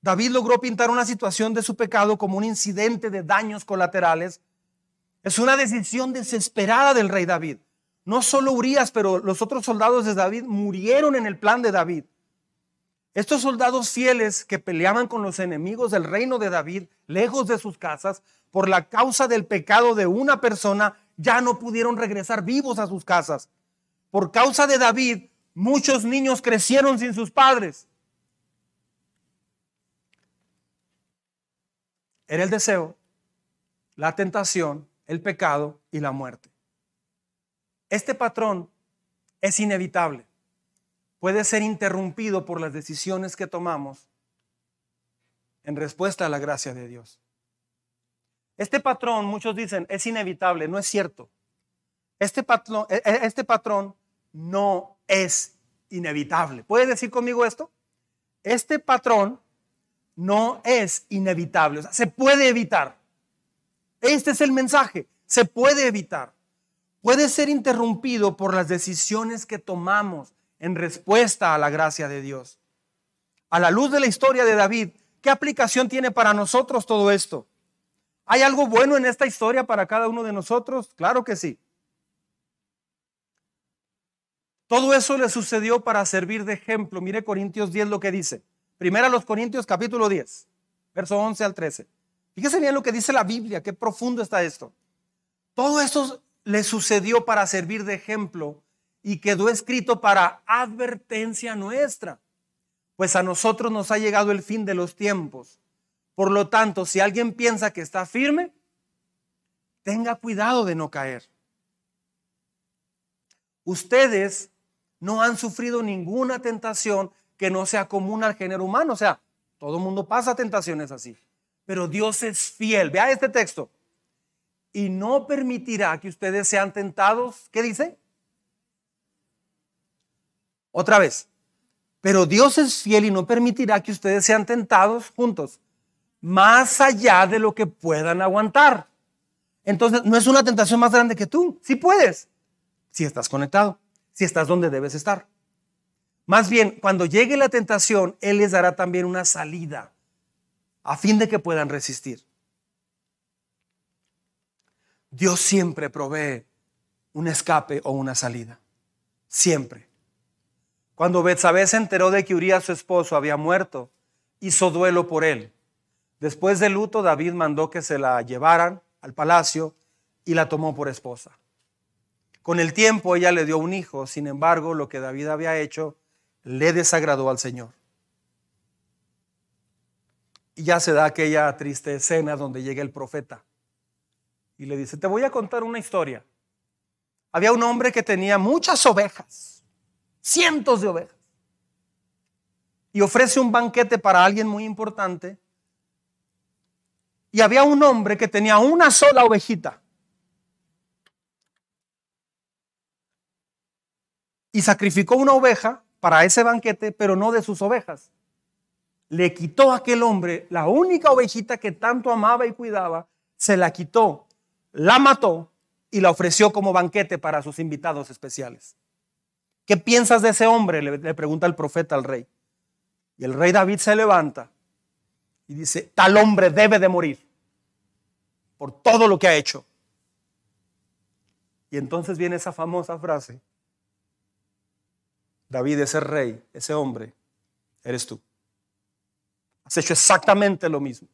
David logró pintar una situación de su pecado como un incidente de daños colaterales. Es una decisión desesperada del rey David. No solo Urias, pero los otros soldados de David murieron en el plan de David. Estos soldados fieles que peleaban con los enemigos del reino de David, lejos de sus casas, por la causa del pecado de una persona, ya no pudieron regresar vivos a sus casas. Por causa de David, muchos niños crecieron sin sus padres. Era el deseo, la tentación, el pecado y la muerte. Este patrón es inevitable. Puede ser interrumpido por las decisiones que tomamos en respuesta a la gracia de Dios. Este patrón, muchos dicen, es inevitable. No es cierto. Este patrón, e, e, este patrón no es inevitable. ¿Puede decir conmigo esto? Este patrón no es inevitable, se puede evitar. Este es el mensaje, se puede evitar. Puede ser interrumpido por las decisiones que tomamos en respuesta a la gracia de Dios. A la luz de la historia de David, ¿qué aplicación tiene para nosotros todo esto? ¿Hay algo bueno en esta historia para cada uno de nosotros? Claro que sí. Todo eso le sucedió para servir de ejemplo. Mire Corintios 10 lo que dice. Primera los Corintios capítulo 10, verso 11 al 13. Fíjese bien lo que dice la Biblia, qué profundo está esto. Todo esto le sucedió para servir de ejemplo y quedó escrito para advertencia nuestra, pues a nosotros nos ha llegado el fin de los tiempos. Por lo tanto, si alguien piensa que está firme, tenga cuidado de no caer. Ustedes no han sufrido ninguna tentación que no sea común al género humano. O sea, todo el mundo pasa tentaciones así. Pero Dios es fiel. Vea este texto. Y no permitirá que ustedes sean tentados. ¿Qué dice? Otra vez. Pero Dios es fiel y no permitirá que ustedes sean tentados juntos. Más allá de lo que puedan aguantar. Entonces, no es una tentación más grande que tú. Si puedes. Si estás conectado. Si estás donde debes estar. Más bien, cuando llegue la tentación, Él les dará también una salida a fin de que puedan resistir. Dios siempre provee un escape o una salida. Siempre. Cuando Betsabé se enteró de que Urias, su esposo, había muerto, hizo duelo por él. Después del luto, David mandó que se la llevaran al palacio y la tomó por esposa. Con el tiempo ella le dio un hijo, sin embargo, lo que David había hecho le desagradó al Señor. Y ya se da aquella triste escena donde llega el profeta y le dice, te voy a contar una historia. Había un hombre que tenía muchas ovejas, cientos de ovejas, y ofrece un banquete para alguien muy importante. Y había un hombre que tenía una sola ovejita. Y sacrificó una oveja para ese banquete, pero no de sus ovejas. Le quitó a aquel hombre la única ovejita que tanto amaba y cuidaba, se la quitó, la mató y la ofreció como banquete para sus invitados especiales. ¿Qué piensas de ese hombre? Le, pregunta el profeta al rey. Y el rey David se levanta y dice, tal hombre debe de morir por todo lo que ha hecho. Y entonces viene esa famosa frase, David, ese rey, ese hombre, eres tú. Has hecho exactamente lo mismo.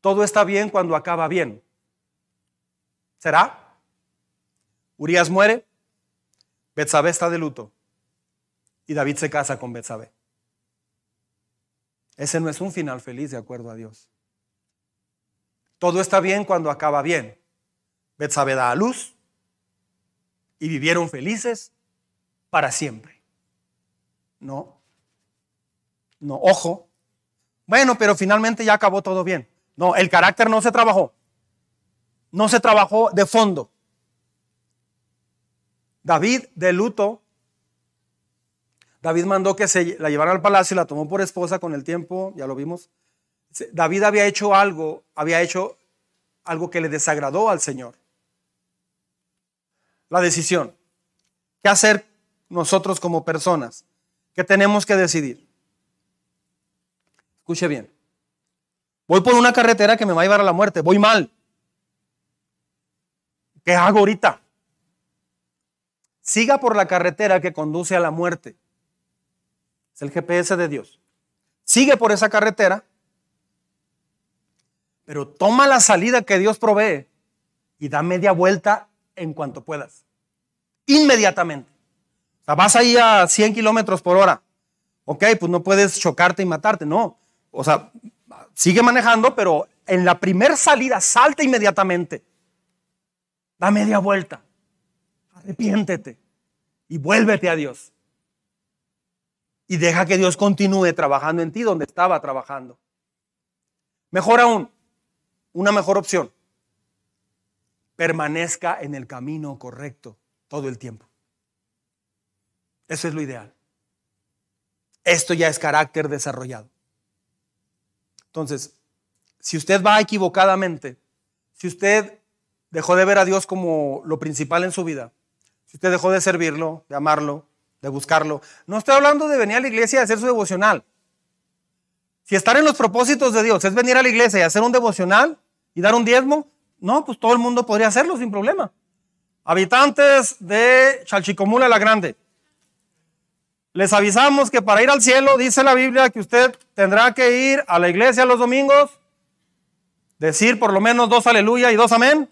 Todo está bien cuando acaba bien. ¿Será? Urias muere, Betsabé está de luto y David se casa con Betsabé. Ese no es un final feliz de acuerdo a Dios. Todo está bien cuando acaba bien. Betsabé da a luz, y vivieron felices para siempre. No, no, ojo. Bueno, pero finalmente ya acabó todo bien. No, el carácter no se trabajó. No se trabajó de fondo. David de luto, David mandó que se la llevaran al palacio y la tomó por esposa con el tiempo, ya lo vimos. David había hecho algo, había hecho algo que le desagradó al Señor la decisión. ¿Qué hacer nosotros como personas? ¿Qué tenemos que decidir? Escuche bien. Voy por una carretera que me va a llevar a la muerte. Voy mal. ¿Qué hago ahorita? Siga por la carretera que conduce a la muerte. Es el GPS de Dios. Sigue por esa carretera, pero toma la salida que Dios provee y da media vuelta en cuanto puedas. Inmediatamente. Sea, vas ahí a 100 kilómetros por hora. Ok, pues no puedes chocarte y matarte. No. O sea, sigue manejando, pero en la primera salida salta inmediatamente. Da media vuelta. Arrepiéntete y vuélvete a Dios. Y deja que Dios continúe trabajando en ti donde estaba trabajando. Mejor aún, una mejor opción permanezca en el camino correcto todo el tiempo. Eso es lo ideal. Esto ya es carácter desarrollado. Entonces, si usted va equivocadamente, si usted dejó de ver a Dios como lo principal en su vida, si usted dejó de servirlo, de amarlo, de buscarlo, no estoy hablando de venir a la iglesia y hacer su devocional. Si estar en los propósitos de Dios es venir a la iglesia y hacer un devocional y dar un diezmo, no, pues todo el mundo podría hacerlo sin problema. Habitantes de Chalchicomula la Grande, les avisamos que para ir al cielo, dice la Biblia, que usted tendrá que ir a la iglesia los domingos, decir por lo menos dos aleluya y dos amén,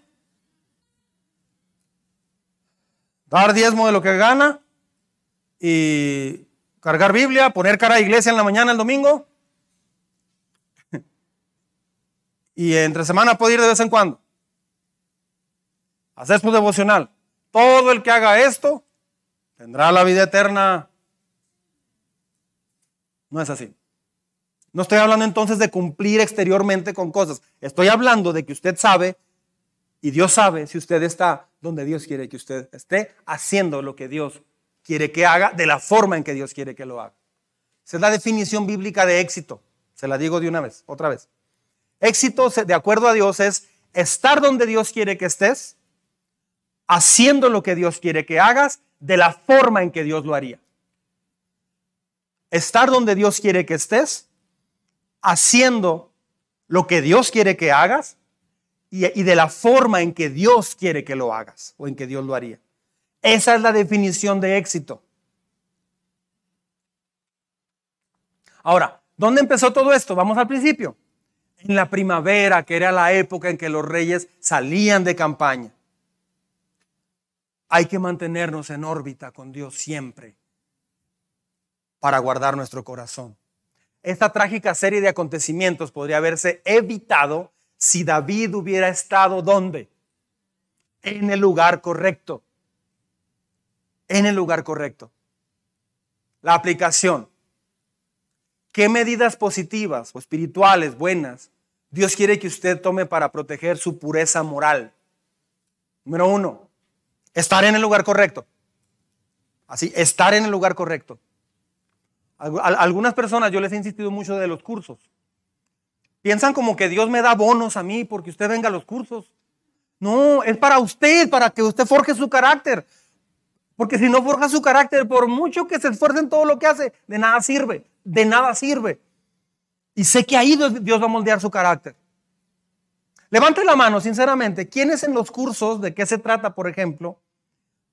dar diezmo de lo que gana y cargar Biblia, poner cara a iglesia en la mañana el domingo. Y entre semana puede ir de vez en cuando hacer su devocional. Todo el que haga esto tendrá la vida eterna. No es así. No estoy hablando entonces de cumplir exteriormente con cosas. Estoy hablando de que usted sabe y Dios sabe si usted está donde Dios quiere que usted esté, haciendo lo que Dios quiere que haga, de la forma en que Dios quiere que lo haga. Esa es la definición bíblica de éxito. Se la digo de una vez, otra vez. Éxito, de acuerdo a Dios, es estar donde Dios quiere que estés, haciendo lo que Dios quiere que hagas de la forma en que Dios lo haría. Estar donde Dios quiere que estés, haciendo lo que Dios quiere que hagas y, de la forma en que Dios quiere que lo hagas o en que Dios lo haría. Esa es la definición de éxito. Ahora, ¿dónde empezó todo esto? Vamos al principio. En la primavera, que era la época en que los reyes salían de campaña. Hay que mantenernos en órbita con Dios siempre. Para guardar nuestro corazón. Esta trágica serie de acontecimientos podría haberse evitado si David hubiera estado ¿dónde? En el lugar correcto. En el lugar correcto. La aplicación. ¿Qué medidas positivas o espirituales buenas Dios quiere que usted tome para proteger su pureza moral? Número uno, estar en el lugar correcto. Así, estar en el lugar correcto. Algunas personas, yo les he insistido mucho de los cursos. Piensan como que Dios me da bonos a mí porque usted venga a los cursos. No, es para usted, para que usted forje su carácter. Porque si no forja su carácter, por mucho que se esfuerce en todo lo que hace, de nada sirve, de nada sirve. Y sé que ahí Dios va a moldear su carácter. Levante la mano, sinceramente, ¿quiénes en los cursos, de qué se trata, por ejemplo,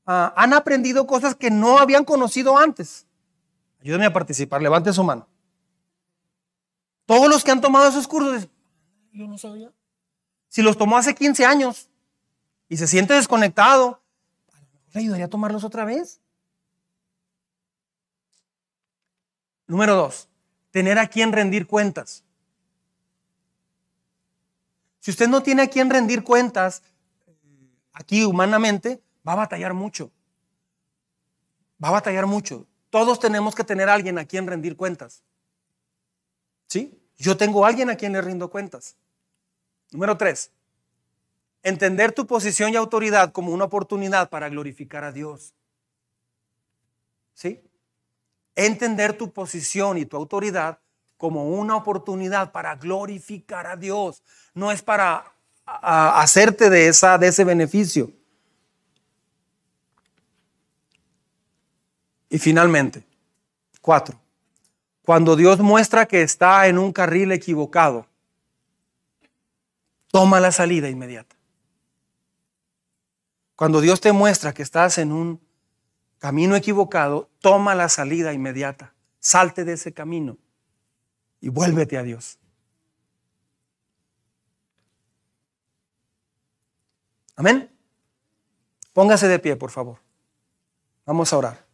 ah, han aprendido cosas que no habían conocido antes? Ayúdeme a participar, levante su mano. Todos los que han tomado esos cursos, yo no sabía. Si los tomó hace 15 años y se siente desconectado, ¿le ayudaría a tomarlos otra vez? Número dos, tener a quien rendir cuentas. Si usted no tiene a quien rendir cuentas aquí humanamente, va a batallar mucho. Va a batallar mucho. Todos tenemos que tener a alguien a quien rendir cuentas. ¿Sí? Yo tengo a alguien a quien le rindo cuentas. Número tres, entender tu posición y autoridad como una oportunidad para glorificar a Dios. ¿Sí? Entender tu posición y tu autoridad como una oportunidad para glorificar a Dios. No es para hacerte de, esa, de ese beneficio. Y finalmente, cuatro, cuando Dios muestra que está en un carril equivocado, toma la salida inmediata. Cuando Dios te muestra que estás en un camino equivocado, toma la salida inmediata. Salte de ese camino y vuélvete a Dios. Amén. Póngase de pie, por favor. Vamos a orar.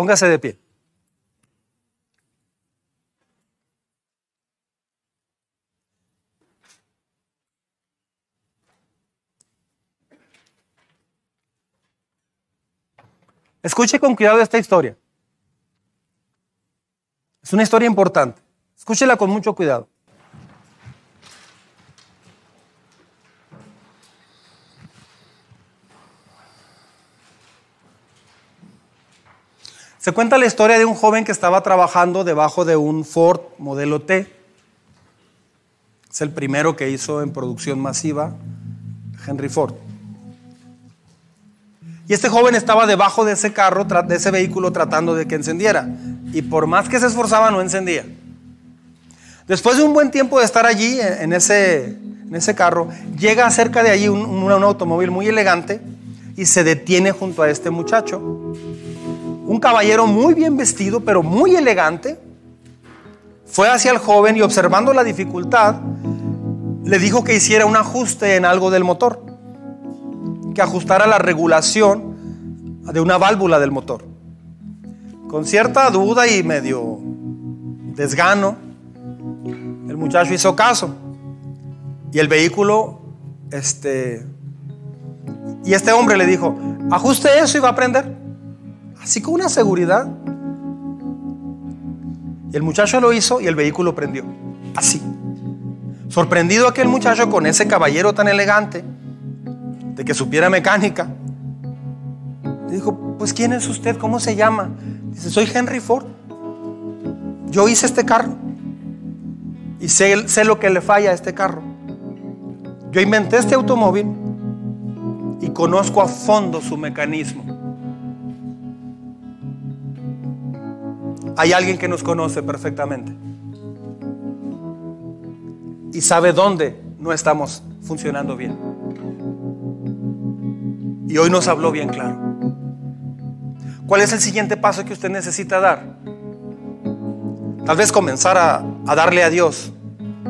Póngase de pie. Escuche con cuidado esta historia. Es una historia importante. Escúchela con mucho cuidado. Se cuenta la historia de un joven que estaba trabajando debajo de un Ford modelo T. Es el primero que hizo en producción masiva Henry Ford. Y este joven estaba debajo de ese carro, de ese vehículo, tratando de que encendiera. Y por más que se esforzaba, no encendía. Después de un buen tiempo de estar allí, en ese, en ese carro, llega cerca de allí un, un automóvil muy elegante y se detiene junto a este muchacho un caballero muy bien vestido, pero muy elegante, fue hacia el joven y observando la dificultad, le dijo que hiciera un ajuste en algo del motor, que ajustara la regulación de una válvula del motor. Con cierta duda y medio desgano, el muchacho hizo caso y el vehículo, este, y este hombre le dijo, ajuste eso y va a prender así con una seguridad. Y el muchacho lo hizo y el vehículo prendió. Así. Sorprendido aquel muchacho con ese caballero tan elegante, de que supiera mecánica. Dijo, pues ¿quién es usted? ¿Cómo se llama? Dice, soy Henry Ford. Yo hice este carro. Y sé, sé lo que le falla a este carro. Yo inventé este automóvil y conozco a fondo su mecanismo. Hay alguien que nos conoce perfectamente y sabe dónde no estamos funcionando bien. Y hoy nos habló bien claro. ¿Cuál es el siguiente paso que usted necesita dar? Tal vez comenzar a, darle a Dios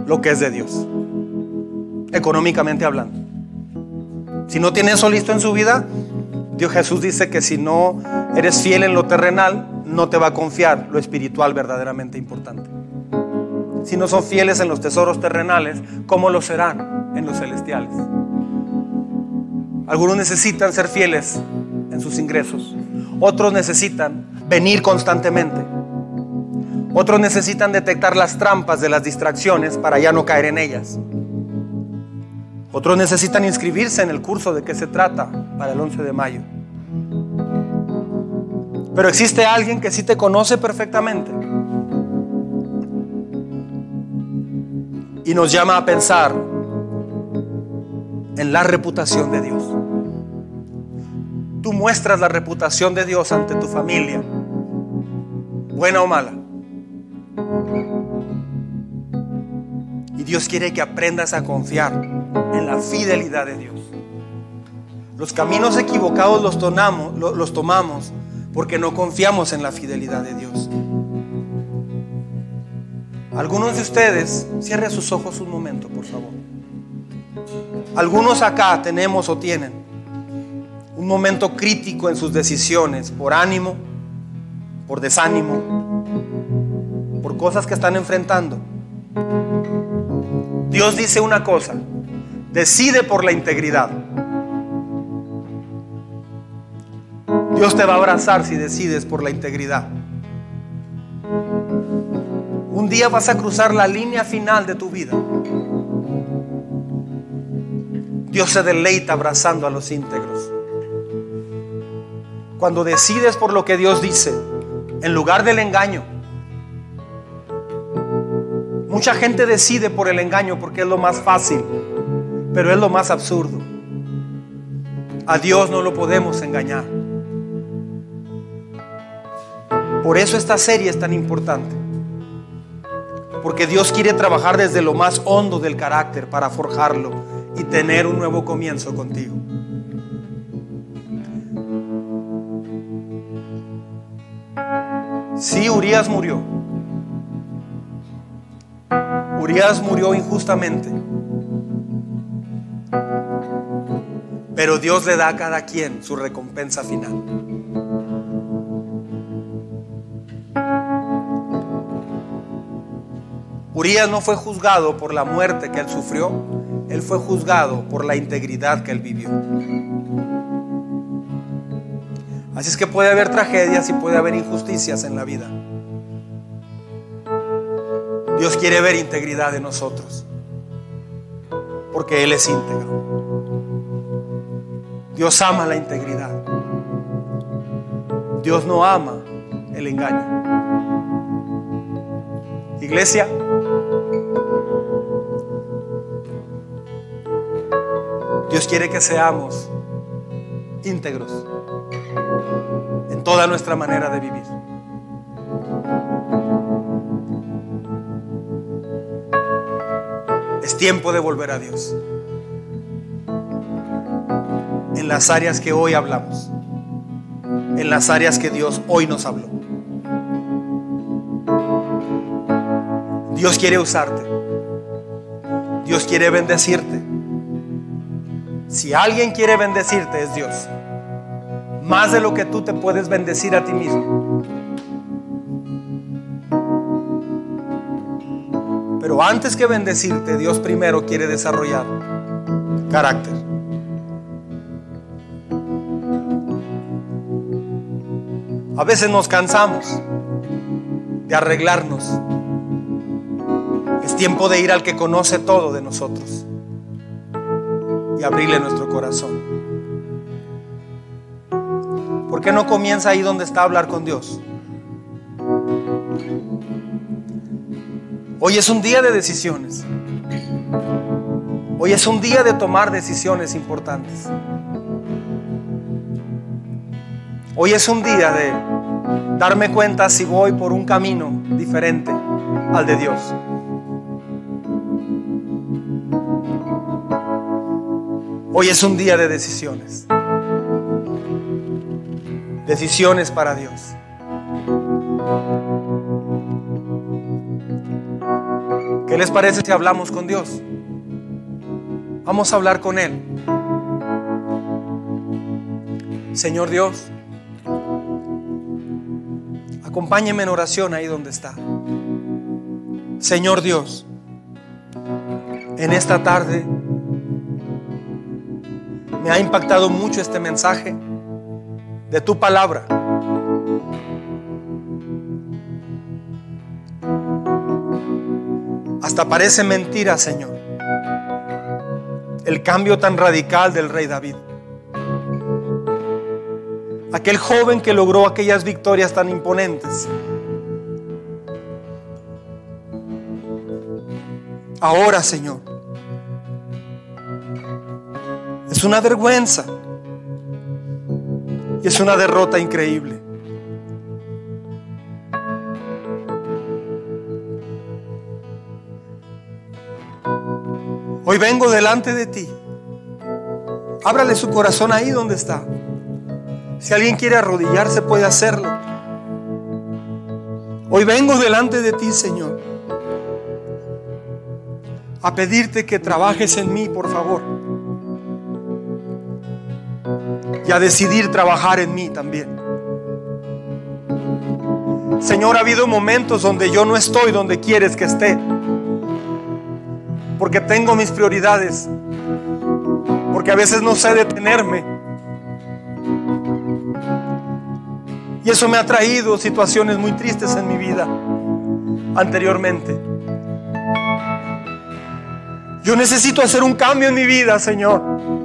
lo que es de Dios, económicamente hablando. Si no tiene eso listo en su vida, Dios Jesús dice que si no eres fiel en lo terrenal, no te va a confiar lo espiritual verdaderamente importante. Si no son fieles en los tesoros terrenales, ¿cómo lo serán en los celestiales? Algunos necesitan ser fieles en sus ingresos. Otros necesitan venir constantemente. Otros necesitan detectar las trampas de las distracciones para ya no caer en ellas. Otros necesitan inscribirse en el curso de qué se trata para el 11 de mayo. Pero existe alguien que sí te conoce perfectamente y nos llama a pensar en la reputación de Dios. Tú muestras la reputación de Dios ante tu familia, buena o mala. Y Dios quiere que aprendas a confiar en la fidelidad de Dios. Los caminos equivocados los tomamos, los tomamos porque no confiamos en la fidelidad de Dios. Algunos de ustedes, cierre sus ojos un momento, por favor. Algunos acá tenemos o tienen un momento crítico en sus decisiones por ánimo, por desánimo, por cosas que están enfrentando. Dios dice una cosa, decide por la integridad. Dios te va a abrazar si decides por la integridad. Un día vas a cruzar la línea final de tu vida. Dios se deleita abrazando a los íntegros. Cuando decides por lo que Dios dice, en lugar del engaño. Mucha gente decide por el engaño porque es lo más fácil, pero es lo más absurdo. A Dios no lo podemos engañar. Por eso esta serie es tan importante. Porque Dios quiere trabajar desde lo más hondo del carácter para forjarlo y tener un nuevo comienzo contigo. Sí, Urias murió. Urias murió injustamente. Pero Dios le da a cada quien su recompensa final. Urias no fue juzgado por la muerte que él sufrió, él fue juzgado por la integridad que él vivió. Así es que puede haber tragedias y puede haber injusticias en la vida. Dios quiere ver integridad en nosotros, porque Él es íntegro. Dios ama la integridad. Dios no ama el engaño. Iglesia, Dios quiere que seamos íntegros en toda nuestra manera de vivir. Es tiempo de volver a Dios en las áreas que hoy hablamos, en las áreas que Dios hoy nos habló. Dios quiere usarte. Dios quiere bendecirte. Si alguien quiere bendecirte es Dios. Más de lo que tú te puedes bendecir a ti mismo. Pero antes que bendecirte, Dios primero quiere desarrollar carácter. A veces nos cansamos de arreglarnos. Es tiempo de ir al que conoce todo de nosotros y abrirle nuestro corazón. ¿Por qué no comienza ahí donde está a hablar con Dios? Hoy es un día de decisiones. Hoy es un día de tomar decisiones importantes. Hoy es un día de darme cuenta si voy por un camino diferente al de Dios. Hoy es un día de decisiones. Decisiones para Dios. ¿Qué les parece si hablamos con Dios? Vamos a hablar con Él. Señor Dios, acompáñeme en oración ahí donde está. Señor Dios, en esta tarde me ha impactado mucho este mensaje de tu palabra. Hasta parece mentira, Señor, el cambio tan radical del rey David. Aquel joven que logró aquellas victorias tan imponentes. Ahora, Señor, es una vergüenza y es una derrota increíble. Hoy vengo delante de ti. Ábrale su corazón ahí donde está. Si alguien quiere arrodillarse puede hacerlo. Hoy vengo delante de ti, Señor, a pedirte que trabajes en mí, por favor. Y a decidir trabajar en mí también. Señor, ha habido momentos donde yo no estoy donde quieres que esté porque tengo mis prioridades, porque a veces no sé detenerme. Y eso me ha traído situaciones muy tristes en mi vida anteriormente. Yo necesito hacer un cambio en mi vida, Señor.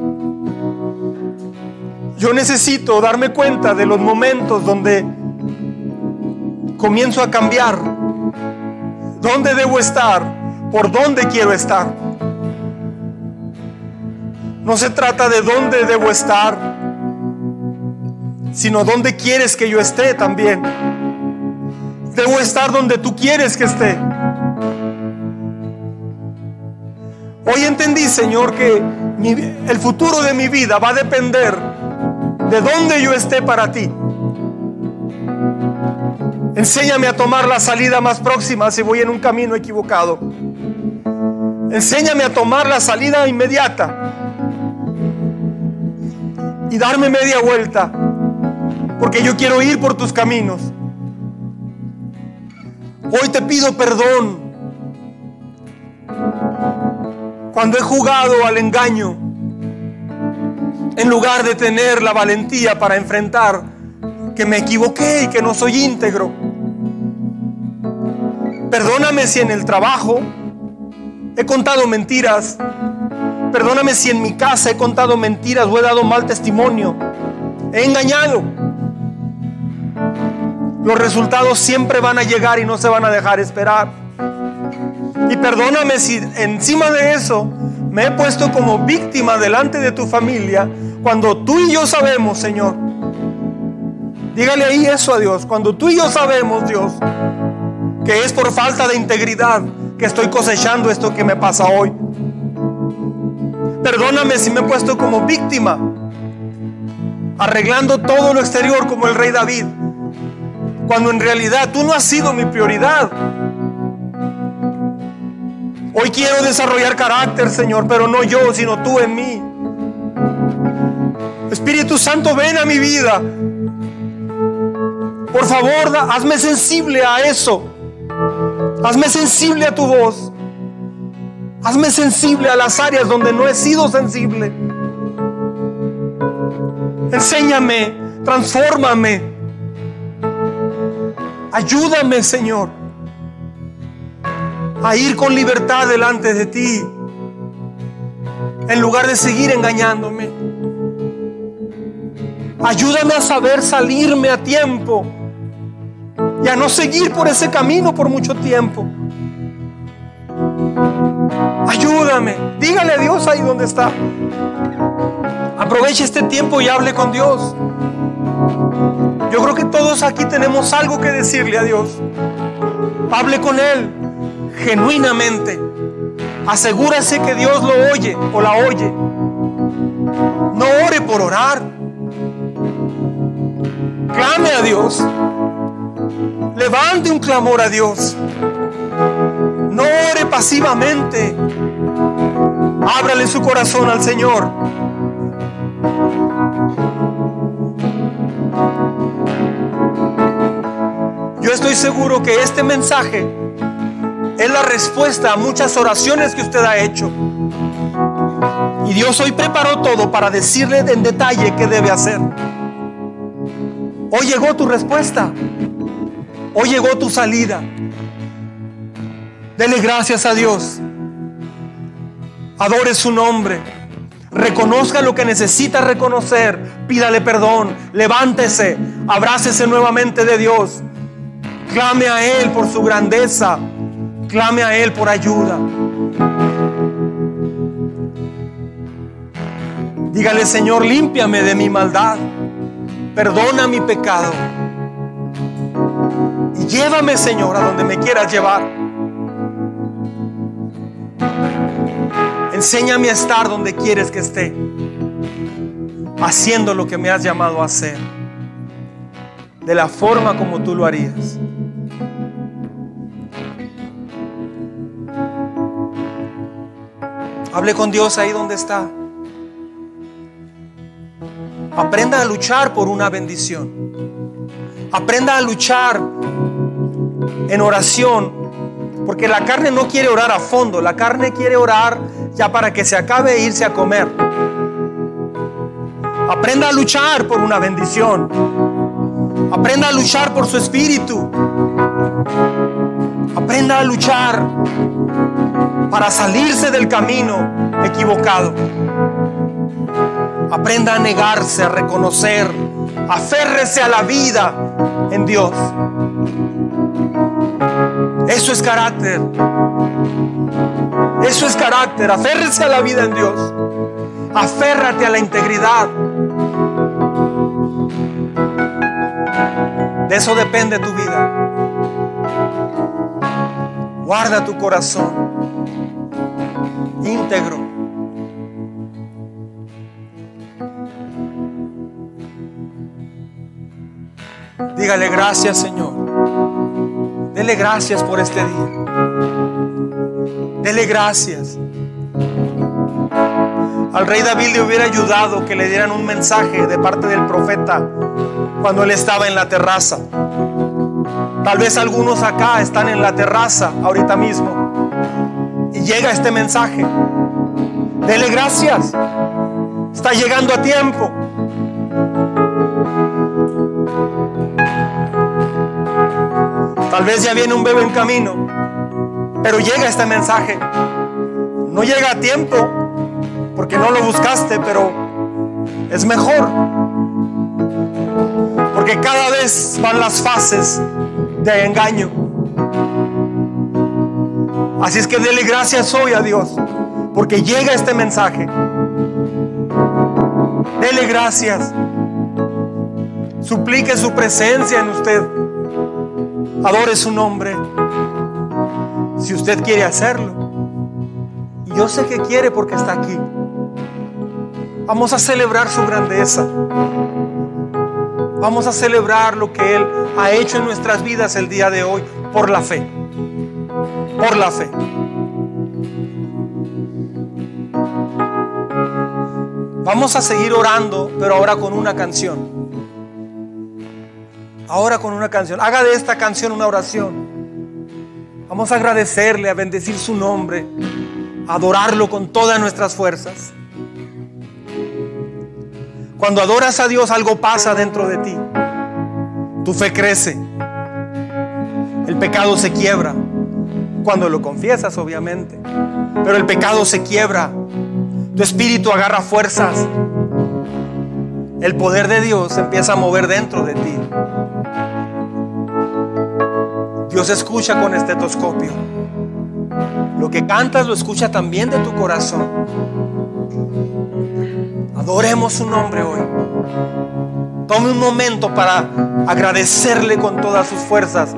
Yo necesito darme cuenta de los momentos donde comienzo a cambiar, dónde debo estar, por dónde quiero estar. No se trata de dónde debo estar, sino dónde quieres que yo esté también. Debo estar donde tú quieres que esté. Hoy entendí, Señor, que el futuro de mi vida va a depender de dónde yo esté para ti. Enséñame a tomar la salida más próxima si voy en un camino equivocado. Enséñame a tomar la salida inmediata y darme media vuelta, porque yo quiero ir por tus caminos. Hoy te pido perdón cuando he jugado al engaño en lugar de tener la valentía para enfrentar que me equivoqué y que no soy íntegro. Perdóname si en el trabajo he contado mentiras. Perdóname si en mi casa he contado mentiras o he dado mal testimonio. He engañado. Los resultados siempre van a llegar y no se van a dejar esperar. Y perdóname si encima de eso me he puesto como víctima delante de tu familia cuando tú y yo sabemos, Señor. Dígale ahí eso a Dios. Cuando tú y yo sabemos, Dios, que es por falta de integridad, que estoy cosechando esto que me pasa hoy. Perdóname si me he puesto como víctima, arreglando todo lo exterior como el rey David, cuando en realidad tú no has sido mi prioridad. Hoy quiero desarrollar carácter, Señor, pero no yo, sino tú en mí. Espíritu Santo, ven a mi vida. Por favor, hazme sensible a eso. Hazme sensible a tu voz. Hazme sensible a las áreas donde no he sido sensible. Enséñame, transfórmame. Ayúdame, Señor, a ir con libertad delante de ti, en lugar de seguir engañándome. Ayúdame a saber salirme a tiempo y a no seguir por ese camino por mucho tiempo. Ayúdame. Dígale a Dios ahí donde está. Aproveche este tiempo y hable con Dios. Yo creo que todos aquí tenemos algo que decirle a Dios. Hable con Él genuinamente. Asegúrese que Dios lo oye o la oye. No ore por orar clame a Dios, levante un clamor a Dios, no ore pasivamente, ábrale su corazón al Señor. Yo estoy seguro que este mensaje es la respuesta a muchas oraciones que usted ha hecho. Y Dios hoy preparó todo para decirle en detalle qué debe hacer. Hoy llegó tu respuesta. Hoy llegó tu salida. Dele gracias a Dios. Adore su nombre. Reconozca lo que necesita reconocer. Pídale perdón. Levántese. Abrácese nuevamente de Dios. Clame a Él por su grandeza. Clame a Él por ayuda. Dígale, Señor, límpiame de mi maldad. Perdona mi pecado. Y llévame, Señor, a donde me quieras llevar. Enséñame a estar donde quieres que esté, haciendo lo que me has llamado a hacer, de la forma como tú lo harías. Hable con Dios ahí donde está. Aprenda a luchar por una bendición. Aprenda a luchar en oración. Porque la carne no quiere orar a fondo. La carne quiere orar ya para que se acabe e irse a comer. Aprenda a luchar por una bendición. Aprenda a luchar por su espíritu. Aprenda a luchar para salirse del camino equivocado. Aprenda a negarse, a reconocer. Aférrese a la vida en Dios. Eso es carácter. Eso es carácter. Aférrese a la vida en Dios. Aférrate a la integridad. De eso depende tu vida. Guarda tu corazón íntegro. Dígale gracias Señor. Dele gracias por este día. Dele gracias. Al rey David le hubiera ayudado que le dieran un mensaje de parte del profeta cuando él estaba en la terraza. Tal vez algunos acá están en la terraza ahorita mismo y llega este mensaje. Dele gracias. Está llegando a tiempo. Tal vez ya viene un bebé en camino. Pero llega este mensaje. No llega a tiempo porque no lo buscaste, pero es mejor. Porque cada vez van las fases de engaño. Así es que dele gracias hoy a Dios porque llega este mensaje. Dele gracias. Suplique su presencia en usted. Adore su nombre si usted quiere hacerlo. Y yo sé que quiere porque está aquí. Vamos a celebrar su grandeza. Vamos a celebrar lo que Él ha hecho en nuestras vidas el día de hoy por la fe. Por la fe. Vamos a seguir orando, pero ahora con una canción. Ahora con una canción. Haga de esta canción una oración. Vamos a agradecerle, a bendecir su nombre, a adorarlo con todas nuestras fuerzas. Cuando adoras a Dios algo pasa dentro de ti. Tu fe crece. El pecado se quiebra. Cuando lo confiesas, obviamente. Pero el pecado se quiebra. Tu espíritu agarra fuerzas. El poder de Dios empieza a mover dentro de ti. Dios escucha con estetoscopio. Lo que cantas lo escucha también de tu corazón. Adoremos su nombre hoy. Tome un momento para agradecerle con todas sus fuerzas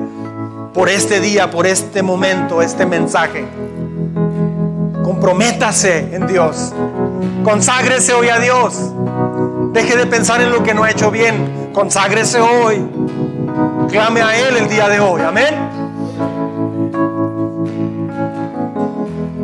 por este día, por este momento, este mensaje. Comprométase en Dios. Conságrese hoy a Dios. Deje de pensar en lo que no ha hecho bien. Conságrese hoy. Clame a Él el día de hoy. Amén.